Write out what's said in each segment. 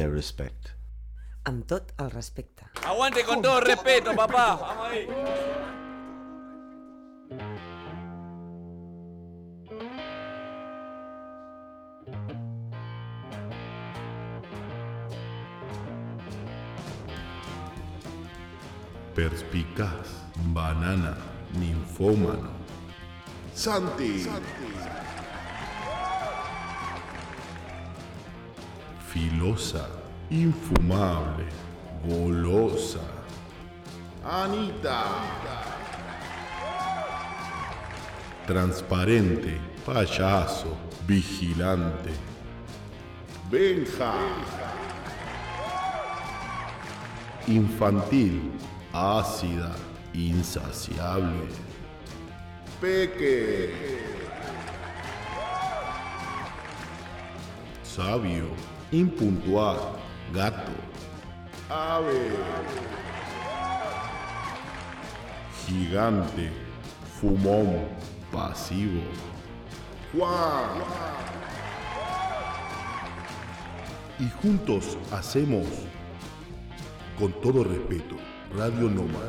their respect. Amb tot el respecte. Aguante con todo respeto, papá. Vamos ahí. Perspicaz, banana, ninfómano. Santi. Filosa, infumable, golosa. Anita. Transparente, payaso, vigilante. Benja. Infantil, ácida, insaciable. Peque. Sabio, impuntual, gato. Ave. Gigante, fumón, pasivo. Juan. Y juntos hacemos, con todo respeto, Radio Noma.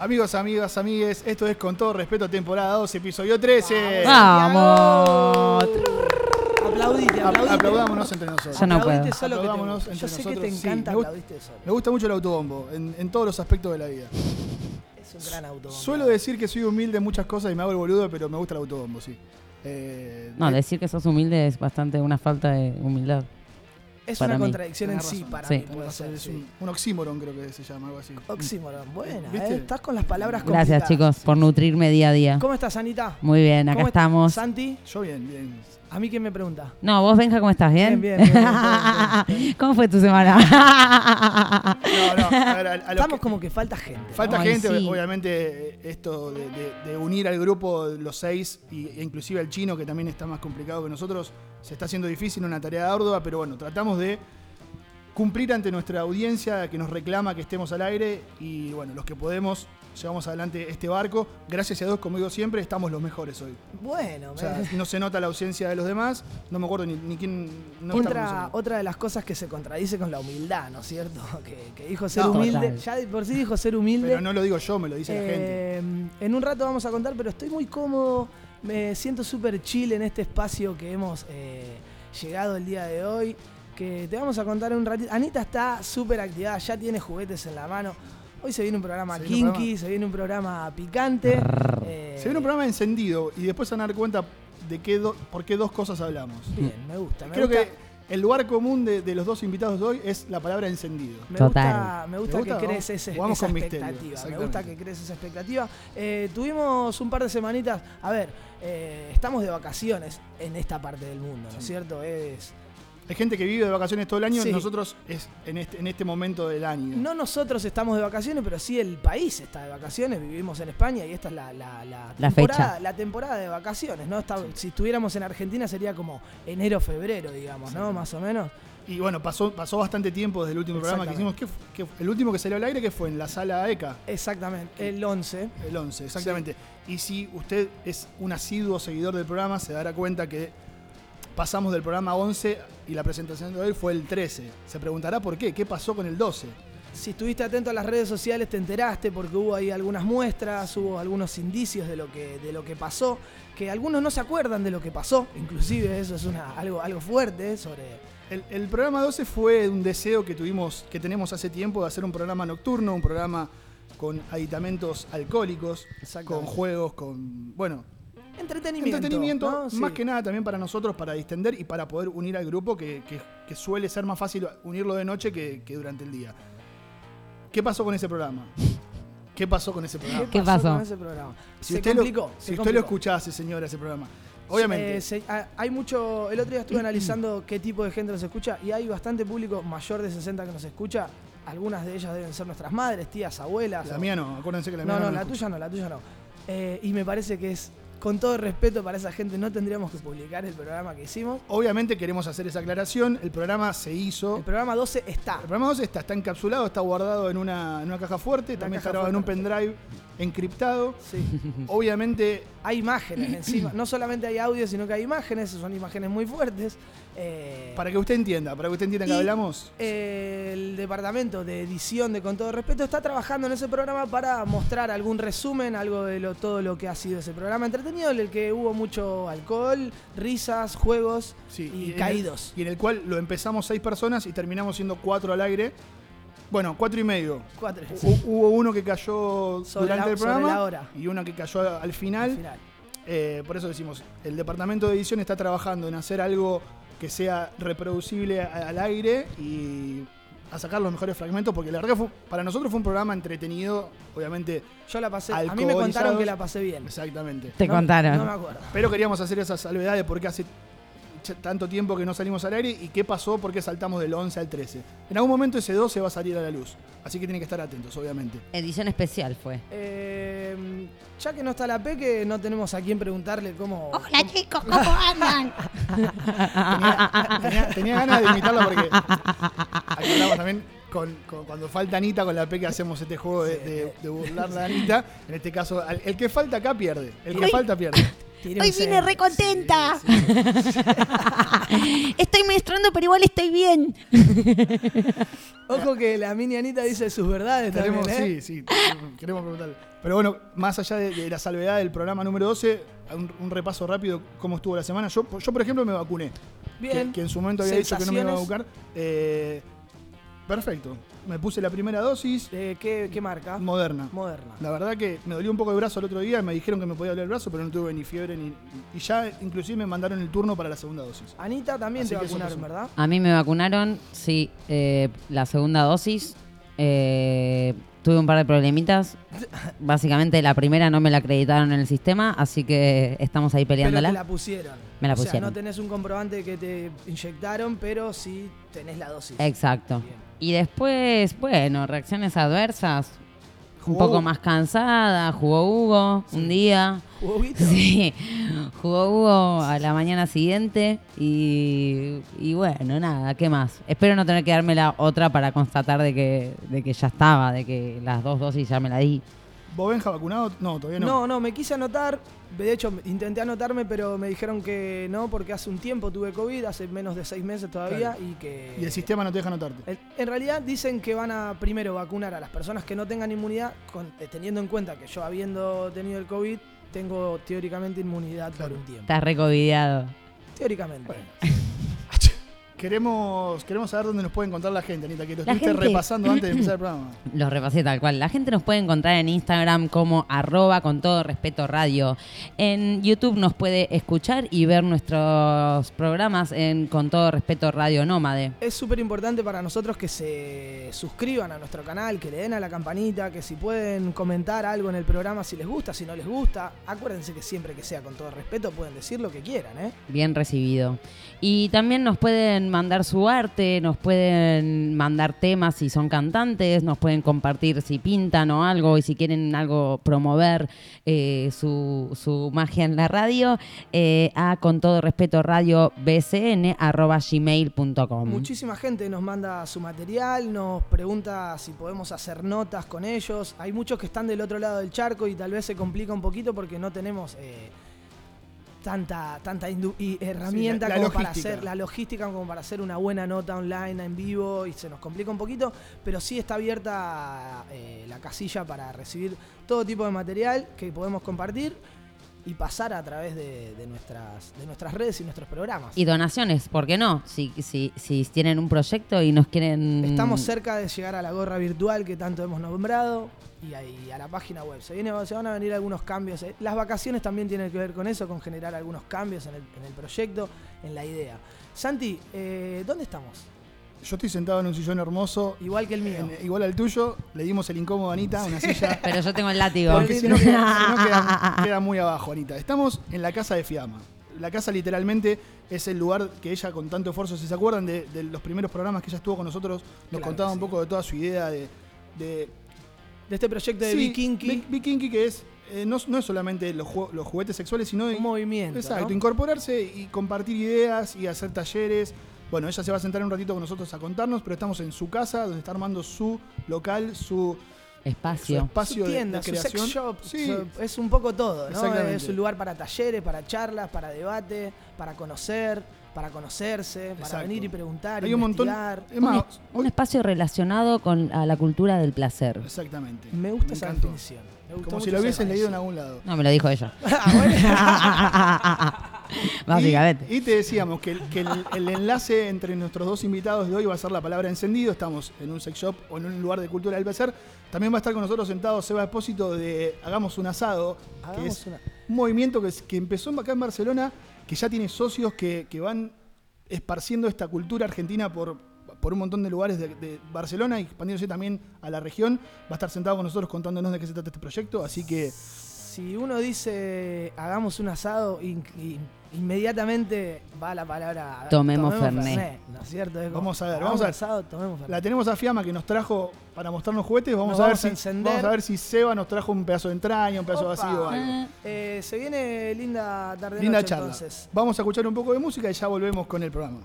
Amigos, amigas, amigues, esto es con todo respeto temporada 2, episodio 13. ¡Vamos! Aplaudite, Apl- aplaudite. Aplaudámonos entre nosotros. Yo no puedo. solo que te Aplaudámonos entre Yo sé que te Sí, encanta me gusta- aplaudirte solo. Me gusta mucho el autobombo, en, en todos los aspectos de la vida. Es un gran auto. Suelo decir que soy humilde en muchas cosas y me hago el boludo, pero me gusta el autobombo, sí. Eh, No, eh, decir que sos humilde es bastante una falta de humildad. Es para una mí. contradicción en sí para Sí. mí. Puede ser, es un, un oxímoron creo que se llama, algo así. Oxímoron, buena, ¿Viste? ¿eh? Estás con las palabras Gracias, complicadas. chicos, por nutrirme día a día. ¿Cómo estás, Anita? Muy bien, acá ¿Cómo estamos. Santi, Yo bien, bien. ¿A mí quién me pregunta? No, vos, Benja, ¿cómo estás? ¿Bien? Bien, bien, bien, bien, bien, bien. ¿Cómo fue tu semana? No, no, a ver, a- a los Estamos que- como que falta gente. Falta Ay, gente, sí. obviamente, esto de, de- de unir al grupo, los seis, y, e inclusive al chino, que también está más complicado que nosotros, se está haciendo difícil, una tarea ardua, pero bueno, tratamos de cumplir ante nuestra audiencia que nos reclama que estemos al aire, y bueno, los que podemos, llevamos adelante este barco. Gracias a Dios, como digo siempre, estamos los mejores hoy. Bueno, O sea, me- no se nota la ausencia de los demás, no me acuerdo ni, ni quién... No otra, otra de las cosas que se contradice con la humildad, ¿no es cierto? Que, que dijo ser No, humilde. total. Ya de por sí dijo ser humilde. Pero no lo digo yo, me lo dice la gente. Eh, En un rato vamos a contar, pero estoy muy cómodo. Me siento súper chill en este espacio que hemos eh, llegado el día de hoy. Que te vamos a contar en un ratito. Anita está súper activada, ya tiene juguetes en la mano. Hoy se viene un programa Se viene un kinky, se viene un programa picante. eh, Se viene un programa encendido y después se van a dar cuenta de qué do- por qué dos cosas hablamos. Bien, me gusta. Me Creo gusta, que el lugar común de, de los dos invitados de hoy es la palabra encendido. Me Total. gusta, me gusta que crees ese- esa expectativa. Me gusta que crees esa expectativa. Eh, tuvimos un par de semanitas. A ver, eh, estamos de vacaciones en esta parte del mundo, ¿no es cierto? Es. Hay gente que vive de vacaciones todo el año, Sí. nosotros es en este, en este momento del año. No nosotros estamos de vacaciones, pero sí el país está de vacaciones. Vivimos en España y esta es la, la, la La temporada, fecha. la temporada de vacaciones, ¿no? Está- Si estuviéramos en Argentina sería como enero, febrero, digamos, ¿no? Más o menos. Y bueno, pasó, pasó bastante tiempo desde el último programa que hicimos. ¿Qué fu- qué fu- el último que salió al aire que fue en la sala ECA, Exactamente, el 11. el 11, exactamente. Y si usted es un asiduo seguidor del programa, se dará cuenta que pasamos del programa 11 y la presentación de hoy fue el 13. Se preguntará por qué, qué pasó con el 12. Si estuviste atento a las redes sociales te enteraste porque hubo ahí algunas muestras, hubo algunos indicios de lo que, de lo que pasó, que algunos no se acuerdan de lo que pasó, inclusive eso es una, algo, algo fuerte sobre... El, el programa 12 fue un deseo que tuvimos, que tenemos hace tiempo de hacer un programa nocturno, un programa con aditamentos alcohólicos, con juegos, con. Bueno, Entretenimiento. entretenimiento, ¿no? Sí. más que nada también para nosotros, para distender y para poder unir al grupo, que, que- que suele ser más fácil unirlo de noche que, que durante el día. ¿qué pasó con ese programa? ¿Qué pasó con ese programa? ¿Qué pasó? con ese programa? Si se usted, complicó. lo, se si usted lo escuchase, señora, ese programa. Obviamente. Eh, se- ah, hay mucho. El otro día estuve analizando qué tipo de gente nos escucha y hay bastante público mayor de 60 que nos escucha. Algunas de ellas deben ser nuestras madres, tías, abuelas. la o- mía no, acuérdense que la mía No, no. no, la escucha. tuya no, la tuya no. Eh, y me parece que es, con todo respeto para esa gente, no tendríamos que publicar el programa que hicimos. Obviamente queremos hacer esa aclaración. El programa se hizo. El programa 12 está. El programa 2 está, está encapsulado, está guardado en una, en una caja fuerte, Una también está grabado en un pendrive encriptado. Sí. Obviamente, Hay imágenes encima. No solamente hay audio, sino que hay imágenes. Son imágenes muy fuertes. Eh, para que usted entienda, para que usted entienda que Y- hablamos, eh, el departamento de edición de Con todo respeto está trabajando en ese programa para mostrar algún resumen, algo de lo, todo lo que ha sido ese programa entretenido, en el que hubo mucho alcohol, risas, juegos sí, y, el- caídos. y en el cual lo empezamos seis personas y terminamos siendo cuatro al aire. Bueno, cuatro y medio. Cuatro. Hu- Hubo uno que cayó Sobre durante la- el sobre programa la hora. y uno que cayó al final. Al final. Eh, por eso decimos, el departamento de edición está trabajando en hacer algo que sea reproducible al aire y a sacar los mejores fragmentos, porque la verdad que fue- para nosotros fue un programa entretenido, obviamente, Yo la pasé. A mí me contaron que la pasé bien. exactamente. Te No- contaron. No me acuerdo. Pero queríamos hacer esa salvedad de por qué hace tanto tiempo que no salimos al aire y qué pasó, por qué saltamos del 11 al 13. En algún momento ese 12 va a salir a la luz, así que tienen que estar atentos, obviamente. Edición especial fue. Eh, ya que no está la Peque, no tenemos a quién preguntarle cómo. Hola chicos, ¿cómo andan? Tenía, tenía- tenía ganas de imitarla porque aquí hablamos también con, con- cuando falta Anita con la P que hacemos este juego de, de- de burlar a Anita. En este caso, el que falta acá pierde. El que falta pierde. Hoy vine re contenta. Estoy menstruando, pero igual estoy bien. Ojo que la mini Anita dice sus verdades Queremos, también, ¿eh? sí, sí, queremos preguntarle. Pero bueno, más allá de, de la salvedad del programa número 12, un, un repaso rápido cómo estuvo la semana. Yo, yo por ejemplo, me vacuné. Bien. Que, que en su momento había dicho que no me iba a vacunar. Eh, perfecto. Me puse la primera dosis, Eh, ¿qué, qué marca? moderna. Moderna. La verdad que me dolió un poco el brazo el otro día, me dijeron que me podía doler el brazo, pero no tuve ni fiebre ni. Y ya inclusive me mandaron el turno para la segunda dosis. Anita también Así te vacunaron. ¿verdad? A mí me vacunaron, sí, eh, la segunda dosis. Eh, tuve un par de problemitas. Básicamente la primera no me la acreditaron en el sistema, así que estamos ahí Pero te peleándola. la pusieron. Me la O sea, pusieron. no tenés un comprobante que te inyectaron, pero sí tenés la dosis. Exacto. Bien. Y después, bueno, reacciones adversas. Un poco más cansada, jugó Hugo un día. ¿Jugó? Sí, jugó Hugo a la mañana siguiente y, y bueno, nada, ¿qué más? Espero no tener que darme la otra para constatar de que, de que ya estaba, de que las dos dosis ya me la di. ¿Vos, Benja, vacunado? No, todavía no. No, no, me quise anotar. De hecho, intenté anotarme, pero me dijeron que no, porque hace un tiempo tuve COVID, hace menos de seis meses todavía, Claro. y que... Y el sistema no te deja anotarte. En- En realidad dicen que van a primero vacunar a las personas que no tengan inmunidad, con- eh, teniendo en cuenta que yo habiendo tenido el COVID, tengo teóricamente inmunidad por un tiempo. Estás recovidiado. Teóricamente. Queremos, queremos saber dónde nos puede encontrar la gente, Anita, que lo La estuviste gente. repasando antes de empezar el programa. Los repasé tal cual. La gente nos puede encontrar en Instagram como arroba con todo respeto radio. En YouTube nos puede escuchar y ver nuestros programas en con todo respeto radio nómade. Es súper importante para nosotros que se suscriban a nuestro canal, que le den a la campanita, que si pueden comentar algo en el programa si les gusta, si no les gusta. Acuérdense que siempre que sea con todo respeto pueden decir lo que quieran, ¿eh? Bien recibido. Y también nos pueden mandar su arte, nos pueden mandar temas si son cantantes, nos pueden compartir si pintan o algo y si quieren algo promover eh, su, su magia en la radio eh, a con todo respeto radio bcn arroba gmail.com. Muchísima gente nos manda su material, nos pregunta si podemos hacer notas con ellos. Hay muchos que están del otro lado del charco y tal vez se complica un poquito porque no tenemos eh, tanta, tanta y herramienta la- la como para hacer la logística como para hacer una buena nota online en vivo y se nos complica un poquito, pero sí está abierta eh, la casilla para recibir todo tipo de material que podemos compartir y pasar a través de, de nuestras, de nuestras redes y nuestros programas. Y donaciones, ¿por qué no? Si, si, si tienen un proyecto y nos quieren... Estamos cerca de llegar a la gorra virtual que tanto hemos nombrado y ahí a la página web. Se, viene, se van a venir algunos cambios. eh. Las vacaciones también tienen que ver con eso, con generar algunos cambios en el, en el proyecto, en la idea. Santi, eh, ¿dónde estamos? Yo estoy sentado en un sillón hermoso, Igual que el mío. en- igual al tuyo. Le dimos el incómodo a Anita, una silla. Pero yo tengo el látigo. Porque si no, queda, no queda- queda muy abajo, Anita. Estamos en la casa de Fiamma. La casa literalmente es el lugar que ella con tanto esfuerzo, si se acuerdan de, de los primeros programas que ella estuvo con nosotros, nos Claro contaba un poco de toda su idea de... de De este proyecto de sí, Vikinky. Que es, eh, no, no es solamente los, ju- los juguetes sexuales, sino... Un movimiento. Exacto, ¿no? incorporarse y compartir ideas y hacer talleres. Bueno, ella se va a sentar un ratito con nosotros a contarnos, pero estamos en su casa, donde está armando su local, su, su Espacio. espacio su tienda, de, su creación. sex shop, Sí, su- es un poco todo, ¿no? Es un lugar para talleres, para charlas, para debate, para conocer, para conocerse, para Exacto. venir y preguntar, hay un montón. investigar. Es más, Un espacio relacionado con a la cultura del placer. exactamente. Me gusta esa definición. Me Como si lo esa hubiesen leído en algún lado. No, me lo dijo ella. Ah, Básicamente. Y, y te decíamos que, el, que el- el enlace entre nuestros dos invitados de hoy va a ser la palabra encendido. Estamos en un sex shop o en un lugar de cultura del placer. También va a estar con nosotros sentado Seba Espósito de Hagamos un asado, que Hagamos es una- un movimiento que, es- que empezó acá en Barcelona, que ya tiene socios que, que van esparciendo esta cultura argentina por, por un montón de lugares de, de Barcelona y expandiéndose también a la región. Va a estar sentado con nosotros contándonos de qué se trata este proyecto. Así que Si uno dice hagamos un asado, inmediatamente va la palabra Tomemos Fernet. ¿no es cierto? Es como, Vamos a ver, vamos a ver. asado, tomemos Fernet. La tenemos a Fiamma que nos trajo para mostrarnos juguetes. Vamos, Nos a, ver vamos si, encender. vamos a ver si Seba nos trajo un pedazo de entraña, un pedazo Opa. vacío o algo. Eh, se viene linda tarde Linda noche, charla. entonces. Vamos a escuchar un poco de música y ya volvemos con el programa.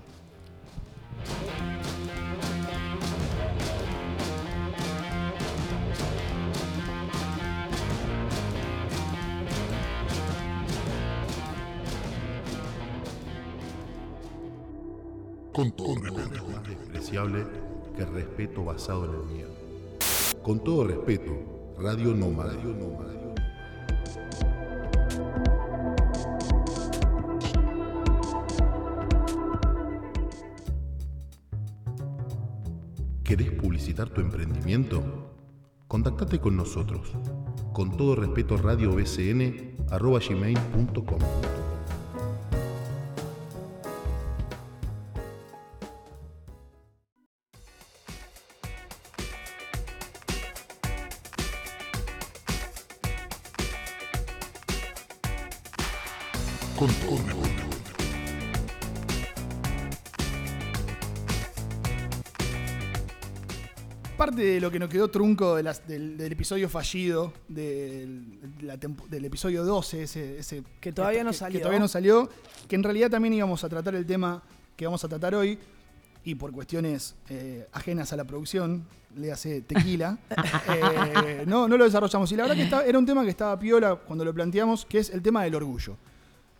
Con todo respeto. más despreciable que respeto basado en el miedo. Con todo respeto, Radio Nómada. Radio Nómada. ¿Querés publicitar tu emprendimiento? Contactate con nosotros. Con todo respeto, radiobcn.gmail.com Con lo que nos quedó trunco de las- del, del episodio fallido, del, de la tempo- del episodio 12, ese, ese- Que todavía no que- salió. Que todavía no salió, que en realidad también íbamos a tratar el tema que vamos a tratar hoy, y por cuestiones eh, ajenas a la producción, le hace tequila, eh, no, no lo desarrollamos. Y la verdad que era un tema que estaba piola cuando lo planteamos, que es el tema del orgullo.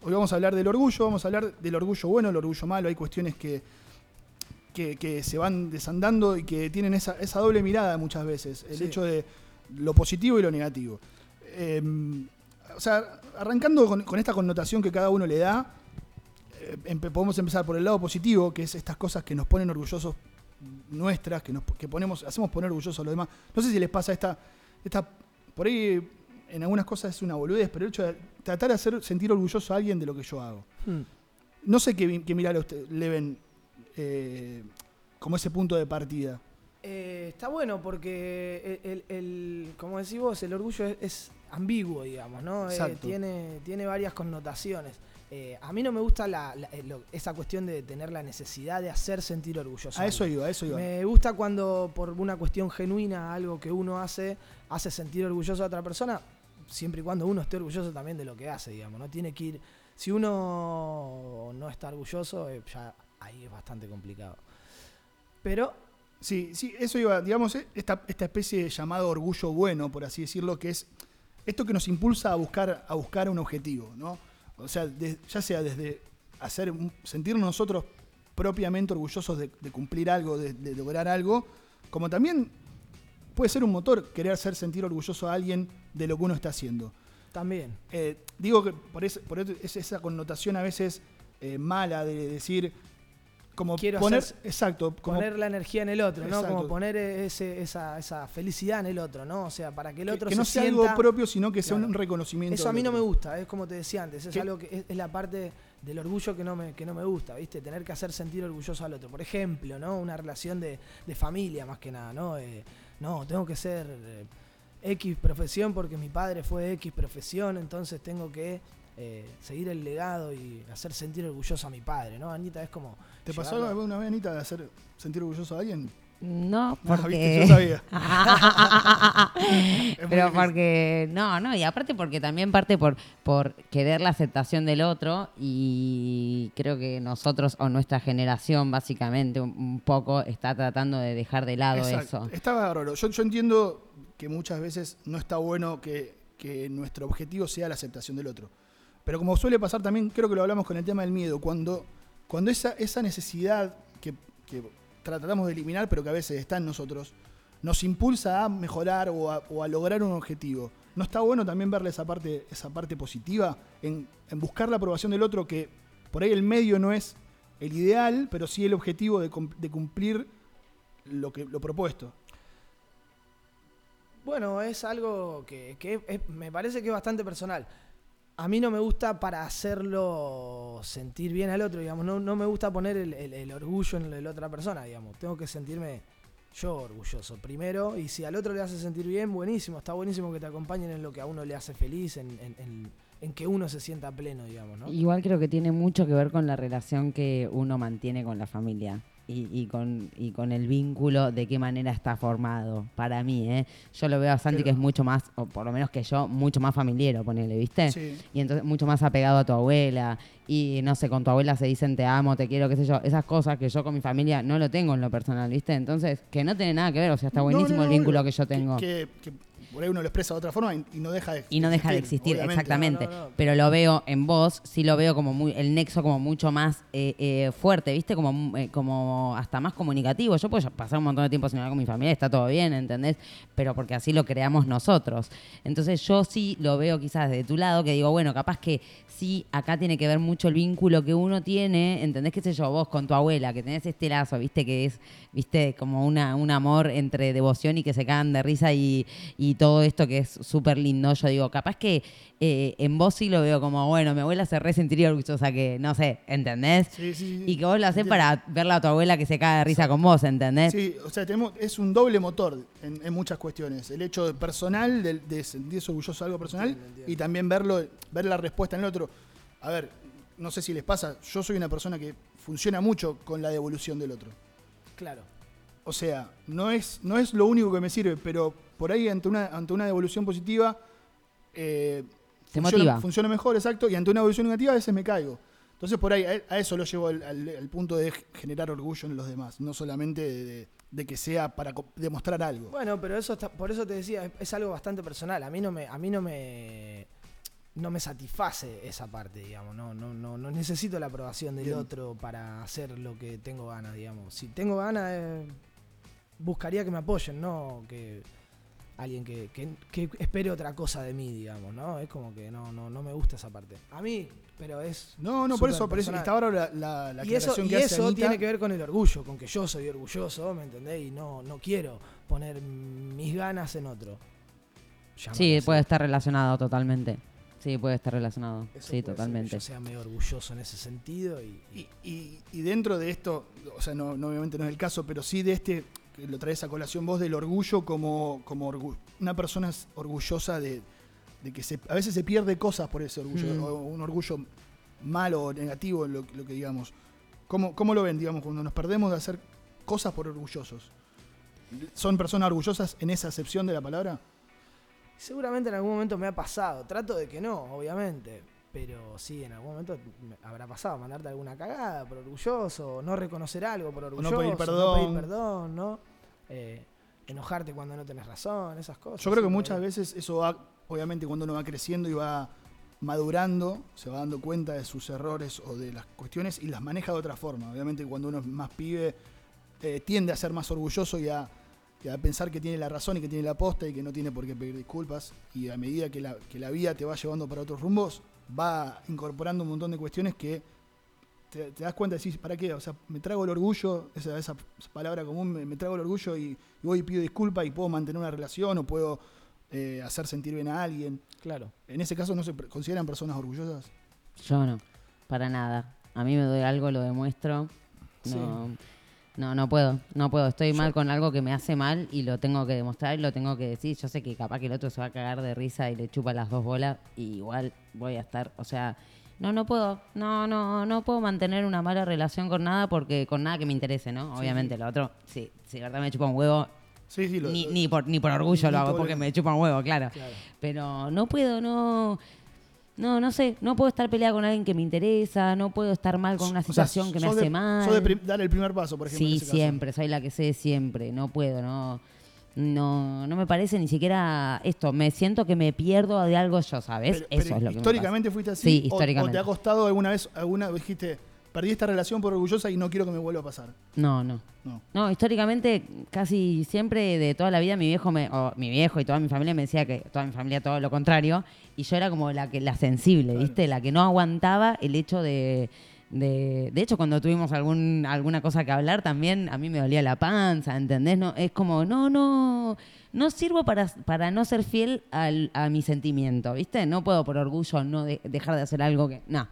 Hoy vamos a hablar del orgullo, vamos a hablar del orgullo bueno, el orgullo malo, hay cuestiones que, que, que se van desandando y que tienen esa, esa doble mirada muchas veces, el Sí. hecho de lo positivo y lo negativo. Eh, o sea, arrancando con, con esta connotación que cada uno le da, eh, empe- podemos empezar por el lado positivo, que es estas cosas que nos ponen orgullosos nuestras, que, nos, que ponemos, hacemos poner orgullosos a los demás. No sé si les pasa esta, esta, por ahí en algunas cosas es una boludez, pero el hecho de tratar de hacer sentir orgulloso a alguien de lo que yo hago. Hmm. No sé qué, qué mirar a usted, le ven eh, como ese punto de partida. Eh, está bueno porque el, el- el- como decís vos, el orgullo es, es ambiguo, digamos, ¿no? Eh, tiene, tiene varias connotaciones. Eh, a mí no me gusta la- la- lo- esa cuestión de tener la necesidad de hacer sentir orgulloso. A eso iba, a eso iba. Me gusta cuando por una cuestión genuina algo que uno hace hace sentir orgulloso a otra persona, siempre y cuando uno esté orgulloso también de lo que hace, digamos. No tiene que ir. Si uno no está orgulloso, eh, ya ahí es bastante complicado. Pero Sí, sí, eso iba, digamos, eh, esta, esta especie de llamado orgullo bueno, por así decirlo, que es esto que nos impulsa a buscar, a buscar un objetivo, ¿no? O sea, de- ya sea desde hacer, sentirnos nosotros propiamente orgullosos de, de cumplir algo, de, de lograr algo, como también puede ser un motor querer hacer sentir orgulloso a alguien de lo que uno está haciendo. también. Eh, digo que por, ese- por eso es esa connotación a veces eh, mala de decir como quiero poner, hacer- exacto, como poner la energía en el otro, ¿no? Exacto. Como poner ese, esa, esa felicidad en el otro, ¿no? O sea, para que el que, otro que no se sea sienta... algo propio, sino que sea Claro. un reconocimiento. Eso a mí no me gusta, es como te decía antes, es ¿Qué? algo que es, es la parte del orgullo que no, me, que no me gusta, ¿viste? Tener que hacer sentir orgulloso al otro. Por ejemplo, ¿no? Una relación de, de familia más que nada, ¿no? Eh, no, tengo que ser eh, X profesión porque mi padre fue X profesión, entonces tengo que eh, seguir el legado y hacer sentir orgulloso a mi padre, ¿no? Anita es como... ¿Te pasó llevarlo- alguna vez, Anita, de hacer sentir orgulloso a alguien? No, Ah, porque... viste, yo sabía. Pero difícil. porque, no, no, y aparte porque también parte por, por querer la aceptación del otro y creo que nosotros o nuestra generación básicamente un, un poco está tratando de dejar de lado Exacto. eso. Está bárbaro. Yo, yo entiendo que muchas veces no está bueno que, que nuestro objetivo sea la aceptación del otro. Pero como suele pasar también, creo que lo hablamos con el tema del miedo, cuando, cuando esa, esa necesidad que, tratamos de eliminar, pero que a veces está en nosotros, nos impulsa a mejorar o a, lograr un objetivo. ¿No está bueno también verle esa parte, esa parte positiva en, en buscar la aprobación del otro, que por ahí el medio no es el ideal, pero sí el objetivo de, cum- de cumplir lo, que, lo propuesto? Bueno, es algo que, me parece que es bastante personal. A mí no me gusta para hacerlo sentir bien al otro, digamos. No, no me gusta poner el, orgullo en la otra persona, digamos. Tengo que sentirme yo orgulloso primero. Y si al otro le hace sentir bien, buenísimo. Está buenísimo que te acompañen en lo que a uno le hace feliz, en, en- en- en que uno se sienta pleno, digamos, ¿no? Igual creo que tiene mucho que ver con la relación que uno mantiene con la familia y, y con, y con el vínculo de qué manera está formado. Para mí, ¿eh? Yo lo veo a Santi que es mucho más, o por lo menos que yo, mucho más familiero, ponele, ¿viste? Sí. Y entonces mucho más apegado a tu abuela. Y no sé, con tu abuela se dicen te amo, te quiero, qué sé yo. Esas cosas que yo con mi familia no lo tengo en lo personal, ¿viste? Entonces, que no tiene nada que ver. O sea, está No, buenísimo no, el vínculo que yo tengo. Que, que por ahí uno lo expresa de otra forma y, y no deja de y no deja de existir, obviamente. exactamente. No, no, no. Pero lo veo en vos, sí lo veo como muy, el nexo como mucho más eh, eh, fuerte, ¿viste? Como, eh, como hasta más comunicativo. Yo puedo pasar un montón de tiempo sin hablar con mi familia, está todo bien, ¿entendés? Pero porque así lo creamos nosotros. Entonces yo sí lo veo quizás de tu lado, que digo, bueno, capaz que sí, acá tiene que ver mucho el vínculo que uno tiene, ¿entendés? ¿Qué sé yo? Vos con tu abuela, que tenés este lazo, ¿viste? Que es, ¿viste? Como una, un amor entre devoción y que se cagan de risa y, y todo esto que es súper lindo. Yo digo, capaz que eh, en vos sí lo veo como, bueno, mi abuela se resentiría orgullosa que, no sé, ¿entendés? Sí, sí, sí. Y que vos lo hacés Entiendo. para verla a tu abuela que se caga de risa con vos, ¿entendés? Sí, o sea, tenemos, es un doble motor en, en muchas cuestiones. El hecho de personal, de, de sentirse orgulloso de algo personal, y también verlo, ver la respuesta en el otro. A ver, no sé si les pasa, yo soy una persona que funciona mucho con la devolución del otro. Claro. O sea, no es, no es lo único que me sirve, pero por ahí ante una, ante una devolución positiva eh, Te funciona, funciona mejor, exacto, y ante una devolución negativa a veces me caigo. Entonces por ahí a, a eso lo llevo al, al- al punto de generar orgullo en los demás, no solamente de, de- de que sea para demostrar algo. Bueno, pero eso está, por eso te decía, es, es algo bastante personal. A mí no me, a mí no me, no me satisface esa parte, digamos. No, no, no, no necesito la aprobación del Bien. otro para hacer lo que tengo ganas, digamos. Si tengo ganas, eh, buscaría que me apoyen, no que alguien que, que, que espere otra cosa de mí, digamos, ¿no? Es como que no, no, no me gusta esa parte. A mí, pero es. No, no, por eso, por eso está ahora la, la, la y eso, aclaración y que hace eso Anita. tiene que ver con el orgullo, con que yo soy orgulloso, ¿me entendés? Y no, no quiero poner mis ganas en otro. Sí, puede estar relacionado totalmente. Sí, puede estar relacionado. Eso sí, puede ser que totalmente. yo sea medio orgulloso en ese sentido y, Y, y- y dentro de esto, o sea, no, no, obviamente no es el caso, pero sí de este, que lo traes a colación vos, del orgullo como, como orgu- una persona es orgullosa de, de que se, a veces se pierde cosas por ese orgullo, Mm. o un orgullo malo o negativo, lo, lo que digamos. ¿Cómo, ¿Cómo lo ven, digamos, cuando nos perdemos de hacer cosas por orgullosos? ¿Son personas orgullosas en esa acepción de la palabra? seguramente en algún momento me ha pasado. Trato de que no, obviamente. Pero sí, en algún momento me habrá pasado mandarte alguna cagada por orgulloso, no reconocer algo por no orgulloso, pedir no perdón. pedir perdón, ¿no? Eh, enojarte cuando no tenés razón, esas cosas. Yo creo que muchas ahí. veces eso va, obviamente cuando uno va creciendo y va madurando, se va dando cuenta de sus errores o de las cuestiones y las maneja de otra forma. Obviamente cuando uno es más pibe eh, tiende a ser más orgulloso y a, y a pensar que tiene la razón y que tiene la posta y que no tiene por qué pedir disculpas. Y a medida que la, que la vida te va llevando para otros rumbos, va incorporando un montón de cuestiones que te, te das cuenta y decís, ¿para qué? O sea, me trago el orgullo, esa, esa palabra común, me, me trago el orgullo y, y voy y pido disculpas y puedo mantener una relación o puedo eh, hacer sentir bien a alguien. Claro. En ese caso, ¿no se consideran personas orgullosas? Yo no, para nada. A mí me doy algo, lo demuestro. No, no, no puedo, no puedo. Estoy mal con algo que me hace mal y lo tengo que demostrar y lo tengo que decir. Yo sé que capaz que el otro se va a cagar de risa y le chupa las dos bolas y igual voy a estar, o sea, no, no puedo, no, no, no puedo mantener una mala relación con nada porque con nada que me interese, ¿no? Obviamente, lo otro, sí, si de verdad me chupa un huevo, Sí, sí, lo- ni, lo- ni, por, ni por orgullo ni lo hago, por- porque me chupa un huevo, claro. Pero no puedo, no. No, no sé, no puedo estar peleada con alguien que me interesa, no puedo estar mal con una o sea, situación que me hace de- mal. de dar el primer paso, por ejemplo. en Sí, caso. siempre, soy la que sé siempre, no puedo, no. No, no me parece ni siquiera esto, me siento que me pierdo de algo yo, ¿sabes? Pero- Eso pero es lo que me históricamente pasa. fuiste así. Sí, o- históricamente. O, te ha costado alguna vez, alguna dijiste, perdí esta relación por orgullosa y no quiero que me vuelva a pasar. No, no. No. No, históricamente casi siempre de toda la vida mi viejo me, o mi viejo y toda mi familia me decía que toda mi familia todo lo contrario y yo era como la que la sensible, ¿viste? La que no aguantaba el hecho de de, de hecho cuando tuvimos algún alguna cosa que hablar también a mí me dolía la panza, ¿entendés? No es como no no no sirvo para, para no ser fiel al- a mi sentimiento, ¿viste? No puedo por orgullo no de- dejar de hacer algo que no.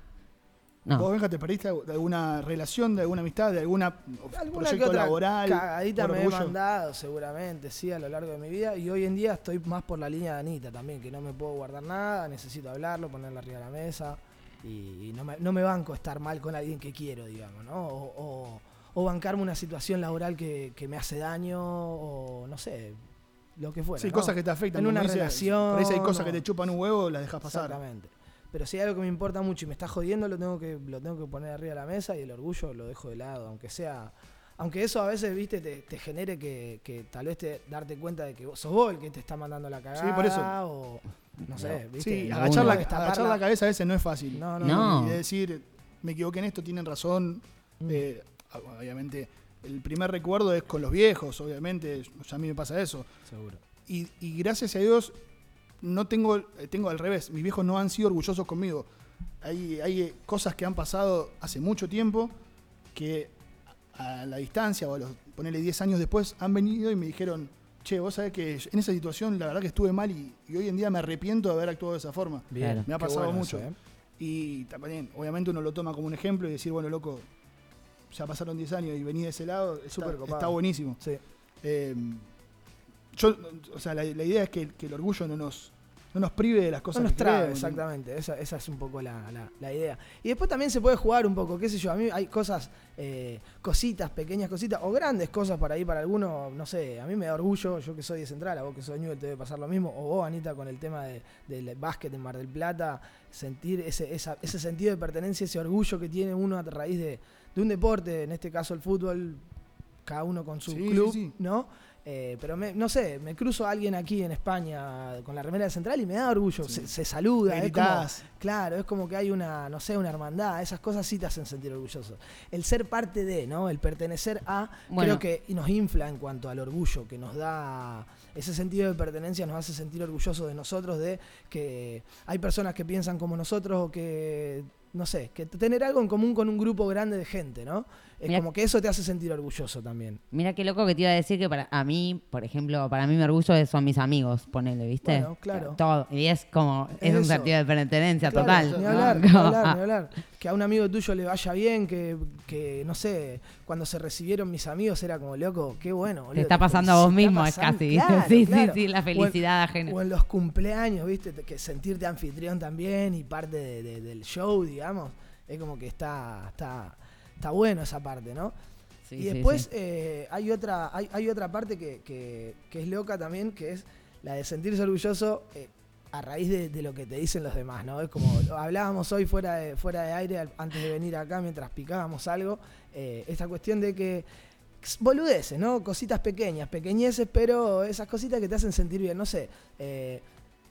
¿Vos. Benja, te perdiste de alguna relación, de alguna amistad, de alguna Alguna que proyecto otra laboral? cagadita me he mandado, seguramente, sí, a lo largo de mi vida. Y hoy en día estoy más por la línea de Anita también, que no me puedo guardar nada, necesito hablarlo, ponerlo arriba de la mesa. Y, y no, me, no me banco estar mal con alguien que quiero, digamos, ¿no? O, o- o bancarme una situación laboral que, que me hace daño, o no sé, lo que fuera. Sí, ¿no? cosas que te afectan. En una dice, relación. Por ahí si hay cosas que te chupan un huevo, las dejas pasar. Exactamente. Pero si hay algo que me importa mucho y me está jodiendo, lo tengo que, lo tengo que poner arriba de la mesa y el orgullo lo dejo de lado, aunque sea. Aunque eso a veces, viste, te, te genere que, que tal vez te darte cuenta de que vos sos vos el que te está mandando la cagada. Sí, por eso. O, no sé, viste. Sí, y agachar, la, destaparla. agachar la cabeza a veces no es fácil. No, no, No. Y de decir, me equivoqué en esto, tienen razón. Mm. Eh, obviamente, el primer recuerdo es con los viejos, obviamente. o sea, a mí me pasa eso. Seguro. Y, y gracias a Dios, no tengo, eh, tengo al revés. Mis viejos no han sido orgullosos conmigo. Hay, hay eh, cosas que han pasado hace mucho tiempo que a la distancia o a los, ponerle 10 años después, han venido y me dijeron, che, vos sabés que en esa situación la verdad que estuve mal y, y hoy en día me arrepiento de haber actuado de esa forma. Claro. Me ha pasado bueno mucho. eso, ¿eh? Y también, obviamente uno lo toma como un ejemplo y decir, bueno, loco, ya pasaron 10 años y vení de ese lado, es Súper está, buenísimo. Sí. Eh, yo, o sea, la, la idea es que, que el orgullo no nos, no nos prive de las cosas No nos que queremos. exactamente. Esa, esa es un poco la, la- la idea. Y después también se puede jugar un poco, qué sé yo. A mí hay cosas, eh, cositas, pequeñas cositas, o grandes cosas para ahí para algunos, no sé. A mí me da orgullo, yo que soy de Central, a vos que de Newell te debe pasar lo mismo. O vos, Anita, con el tema de- del básquet en Mar del Plata, sentir ese, esa- ese sentido de pertenencia, ese orgullo que tiene uno a raíz de, de un deporte, en este caso el fútbol, cada uno con su Sí, club, sí, sí. ¿no? Eh, pero me- no sé, me cruzo a alguien aquí en España con la remera de Central y me da orgullo, se, se saluda, es como, claro, es como que hay una, no sé, una hermandad, esas cosas sí te hacen sentir orgulloso. El ser parte de, ¿no? El pertenecer a, Bueno. creo que y nos infla en cuanto al orgullo, que nos da ese sentido de pertenencia, nos hace sentir orgullosos de nosotros, de que hay personas que piensan como nosotros o que, no sé, que tener algo en común con un grupo grande de gente, ¿no? Es Mirá- como que eso te hace sentir orgulloso también. Mira qué loco que te iba a decir que para a mí, por ejemplo, para mí mi orgullo son mis amigos, ponele, ¿viste? Bueno, claro. Todo. Y es como, es, Es un sentido de pertenencia Claro, total. Ni ¿no? hablar, ni Como, hablar, ah, ni hablar. Que a un amigo tuyo le vaya bien, que, que, no sé, cuando se recibieron mis amigos era como, loco, qué bueno. boludo, Te está pasando a vos mismo, es casi, claro, sí, claro. sí, sí, la O en- felicidad ajena. O en los cumpleaños, ¿viste? Te- Que sentirte anfitrión también y parte de- de- del show, digamos. Es como que está, está, está bueno esa parte, ¿no? Sí, y después sí. eh, hay, otra, hay, hay otra parte que, que- que es loca también, que es la de sentirse orgulloso eh, a raíz de, de lo que te dicen los demás, ¿no? Es como hablábamos hoy fuera de, fuera de aire antes de venir acá mientras picábamos algo, eh, esta cuestión de que boludeces, ¿no? Cositas pequeñas, pequeñeces, pero esas cositas que te hacen sentir bien, no sé.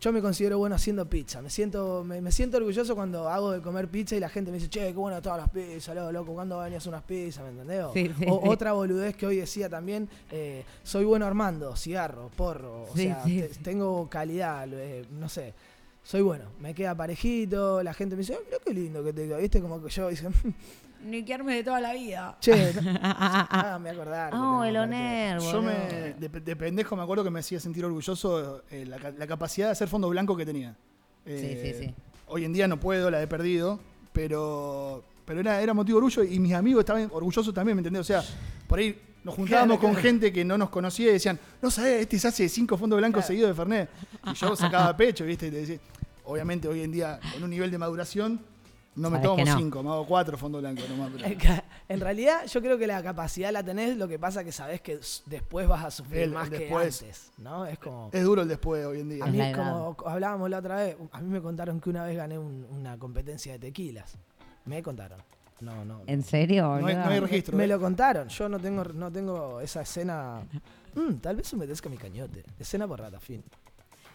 Yo me considero bueno haciendo pizza. Me siento, me, me siento orgulloso cuando hago de comer pizza y la gente me dice, che, qué bueno todas las pizzas, loco, loco, ¿cuándo venías unas pizzas? ¿Me entendés? O- Sí, sí, o sí. otra boludez que hoy decía también, eh, soy bueno armando, cigarro, porro, o sea, te- tengo calidad, eh, no sé. soy bueno. Me queda parejito, la gente me dice, "Ay, mira qué lindo que te queda. ¿Viste? Como que yo dice, Ni que arme de toda la vida. che, no, hágame acordar. Oh, el Oner, Yo me, de, de pendejo me acuerdo que me hacía sentir orgulloso eh, la, ca- la capacidad de hacer fondo blanco que tenía. Eh, sí, sí. Hoy en día no puedo, la he perdido, pero, pero era, era motivo de orgullo y mis amigos estaban orgullosos también, ¿me entendés? O sea, por ahí nos juntábamos Claro, con claro. gente que no nos conocía y decían, no sabés, este se hace cinco fondos blancos Claro. seguidos de Fernet. Y yo sacaba pecho, ¿viste? Y te decía, obviamente hoy en día, con un nivel de maduración, no me tomo que no. cinco, me hago cuatro fondos blancos nomás. pero- En realidad, yo creo que la capacidad la tenés, lo que pasa que sabés que después vas a sufrir El- más el que después. antes, ¿no? Es como... Es duro el después hoy en día. A mí, como hablábamos la otra vez, a mí me contaron que una vez gané un- una competencia de tequilas. Me contaron. No, no. ¿En serio, No hay, boludo? no hay registro. Me ¿eh? lo contaron. Yo no tengo, no tengo esa escena. Mm, tal vez humedezca mi cañote. Escena por rata, fin.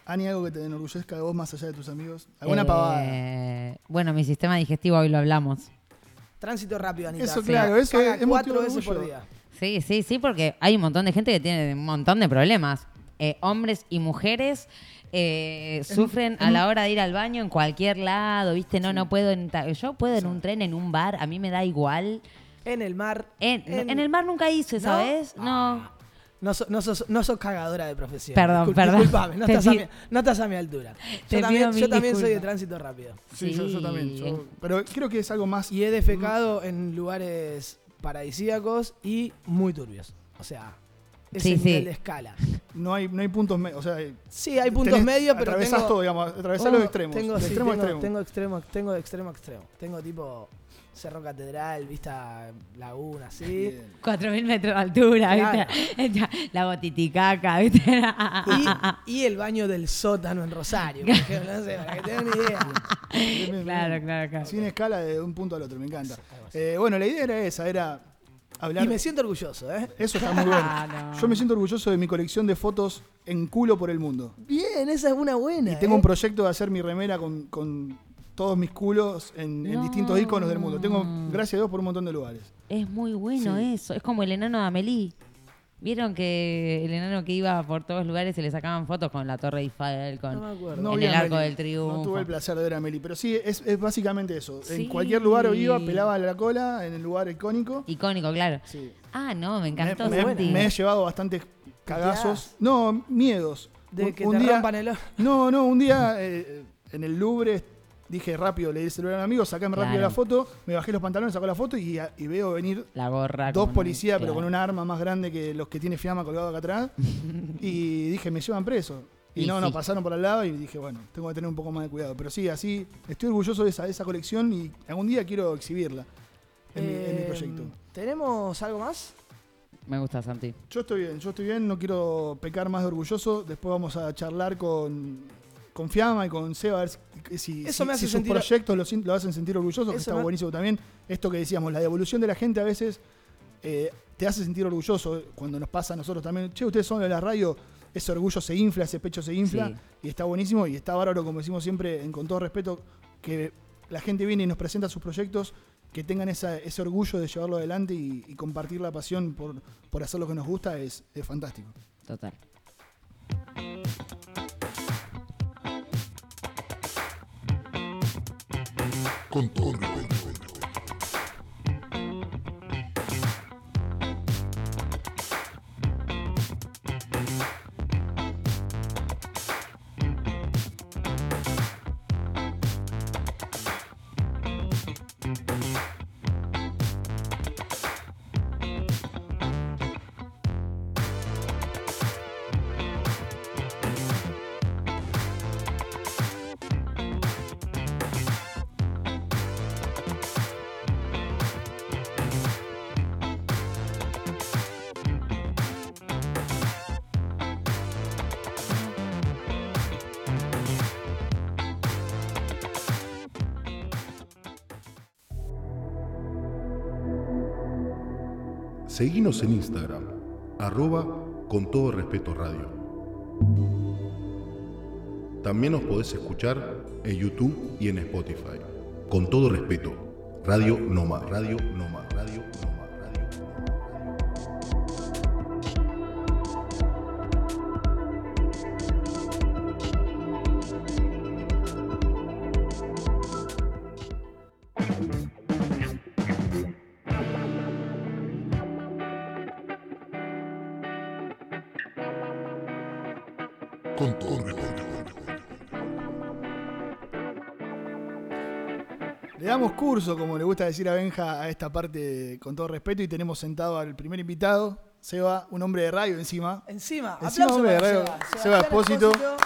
Ani, algo que te enorgullezca de vos más allá de tus amigos. ¿Alguna Eh, pavada? Bueno, mi sistema digestivo hoy lo hablamos. Tránsito rápido, Anita. Eso, Sí. claro, eso Caga es- cuatro veces por día. Sí, sí, sí, porque hay un montón de gente que tiene un montón de problemas. Eh, hombres y mujeres eh, sufren a la hora de ir al baño en cualquier lado, ¿viste? No, no puedo. En yo puedo en un tren, en un bar, a mí me da igual. En el mar. En, En- en el mar nunca hice. ¿sabes? No. No, so- no sos, no sos cagadora de profesión. Perdón, Discul- perdón. Disculpame, no estás, a mi, pido- no estás a mi altura. Te Yo también, yo también soy de tránsito rápido. Sí, yo, yo también. Sí. yo- pero creo que es algo más. Y he defecado en lugares paradisíacos y muy turbios. O sea, ese Sí, sí. nivel de escala. No hay, no hay puntos medios. O sea, Sí, hay puntos medios, pero atravesás tengo, todo, digamos. Atravesás Oh, los extremos. Tengo, de sí, extremo tengo, extremo. tengo extremo, tengo extremo a extremo. Tengo tipo Cerro Catedral, vista Laguna, así. Bien. 4.000 metros de altura, Claro. ¿viste? La botiticaca, ¿viste? Y, y el baño del sótano en Rosario, por ejemplo, no sé, para que tengan una idea. Claro, claro, claro. Sin escala de un punto al otro, me encanta. Eh, bueno, la idea era esa, era hablar. Y me siento orgulloso, ¿eh? Eso está muy bueno. Ah, no. Yo me siento orgulloso de mi colección de fotos en culo por el mundo. Bien, esa es una buena. Y tengo ¿eh? un proyecto de hacer mi remera con, con todos mis culos en, distintos iconos del mundo. Tengo, gracias a Dios, por un montón de lugares. Es muy bueno Sí. eso. Es como el enano de Amelie. ¿Vieron que el enano que iba por todos lugares se le sacaban fotos con la Torre Eiffel, con No me acuerdo. No en el Arco Meli. del Triunfo? No tuve el placer de ver a Meli, pero sí, es, es básicamente eso. Sí. En cualquier lugar iba, pelaba la cola en el lugar icónico. Icónico, claro. Sí. Ah, no, me encantó. me, me- me he llevado bastantes cagazos. No, miedos. De Un- que un te día- rompan el ojo. No, no, un día eh, en el Louvre dije rápido, le di el celular a un amigo, sacame rápido Claro. la foto, me bajé los pantalones, sacó la foto y, y veo venir La gorra. dos policías, pero con claro. un arma más grande que los que tiene Fiamma colgado acá atrás. y dije, me llevan preso. Y, Y no, sí. no, pasaron por al lado y dije, bueno, tengo que tener un poco más de cuidado. Pero sí, así, estoy orgulloso de esa, de esa colección y algún día quiero exhibirla en, mi, en mi Eh, proyecto. ¿Tenemos algo más? Me gusta, Santi. Yo estoy bien, yo estoy bien, no quiero pecar más de orgulloso. Después vamos a charlar con, con Fiamma y con Seba a ver si, si- Eso si- me hace si sus sentir- proyectos lo, hacen sentir orgulloso, que Eso está me- buenísimo también. Esto que decíamos, la devolución de la gente a veces eh, te hace sentir orgulloso cuando nos pasa a nosotros también. Che, ustedes son de la radio, ese orgullo se infla, ese pecho se infla Sí. y está buenísimo y está bárbaro, como decimos siempre, en, con todo respeto, que la gente viene y nos presenta sus proyectos, que tengan esa- ese orgullo de llevarlo adelante y, y compartir la pasión por, por hacer lo que nos gusta es, es fantástico. Total. Con todo. Seguinos en Instagram, arroba con todo respeto radio. También nos podés escuchar en YouTube y en Spotify. Con todo respeto, Radio Noma, Radio Noma, como le gusta decir a Benja, a esta parte con todo respeto y tenemos sentado al primer invitado, Seba, un hombre de radio encima. Encima, Encima, aplauso hombre de radio. Seba. Seba Sebastián Espósito. Espósito.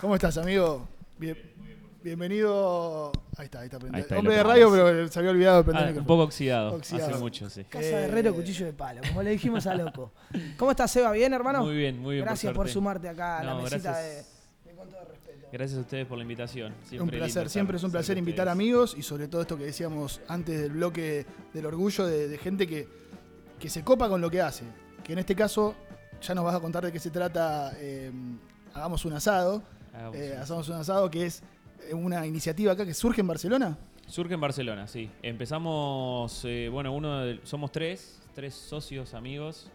¿Cómo estás, amigo? Bien- bienvenido. Ahí está, ahí está. Ahí está, ahí hombre de radio, pero se había olvidado de prender Ah, el un poco oxidado, Oxidado. hace mucho, sí. Casa Eh, de Herrero, cuchillo de palo. Como le dijimos a Loco. ¿Cómo estás, Seba? ¿Bien, hermano? Muy bien, muy bien. Gracias por, sumarte acá a la mesita gracias. de, de Con todo respeto. Gracias a ustedes por la invitación. Siempre un placer, siempre es un placer invitar ustedes. amigos y sobre todo esto que decíamos antes del bloque del orgullo de, de gente que, que se copa con lo que hace. Que en este caso ya nos vas a contar de qué se trata eh, Hagamos un asado. Hagamos Eh, un- hagamos un asado que es eh, una iniciativa acá que surge en Barcelona. Surge en Barcelona, sí. Empezamos, eh, bueno, uno de- somos tres, tres socios amigos.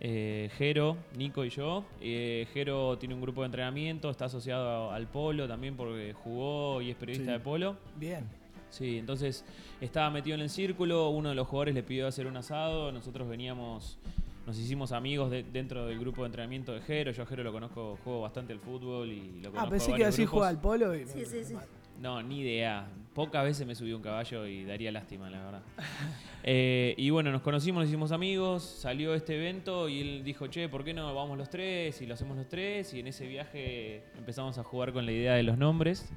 Eh, Jero, Nico y yo. Eh, Jero tiene un grupo de entrenamiento, está asociado al polo también porque jugó y es periodista Sí. de polo. Bien. Sí, entonces estaba metido en el círculo, uno de los jugadores le pidió hacer un asado, nosotros veníamos, nos hicimos amigos de- dentro del grupo de entrenamiento de Jero, yo a Jero lo conozco, juego bastante al fútbol y lo conozco Ah, de pensé que varios iba a decir grupos. juega al polo y. Sí, sí, sí. No, ni idea. Pocas veces me subí un caballo y daría lástima, la verdad. Eh, y bueno, nos conocimos, nos hicimos amigos, salió este evento y él dijo, che, ¿por qué no vamos los tres? Y lo hacemos los tres. Y en ese viaje empezamos a jugar con la idea de los nombres.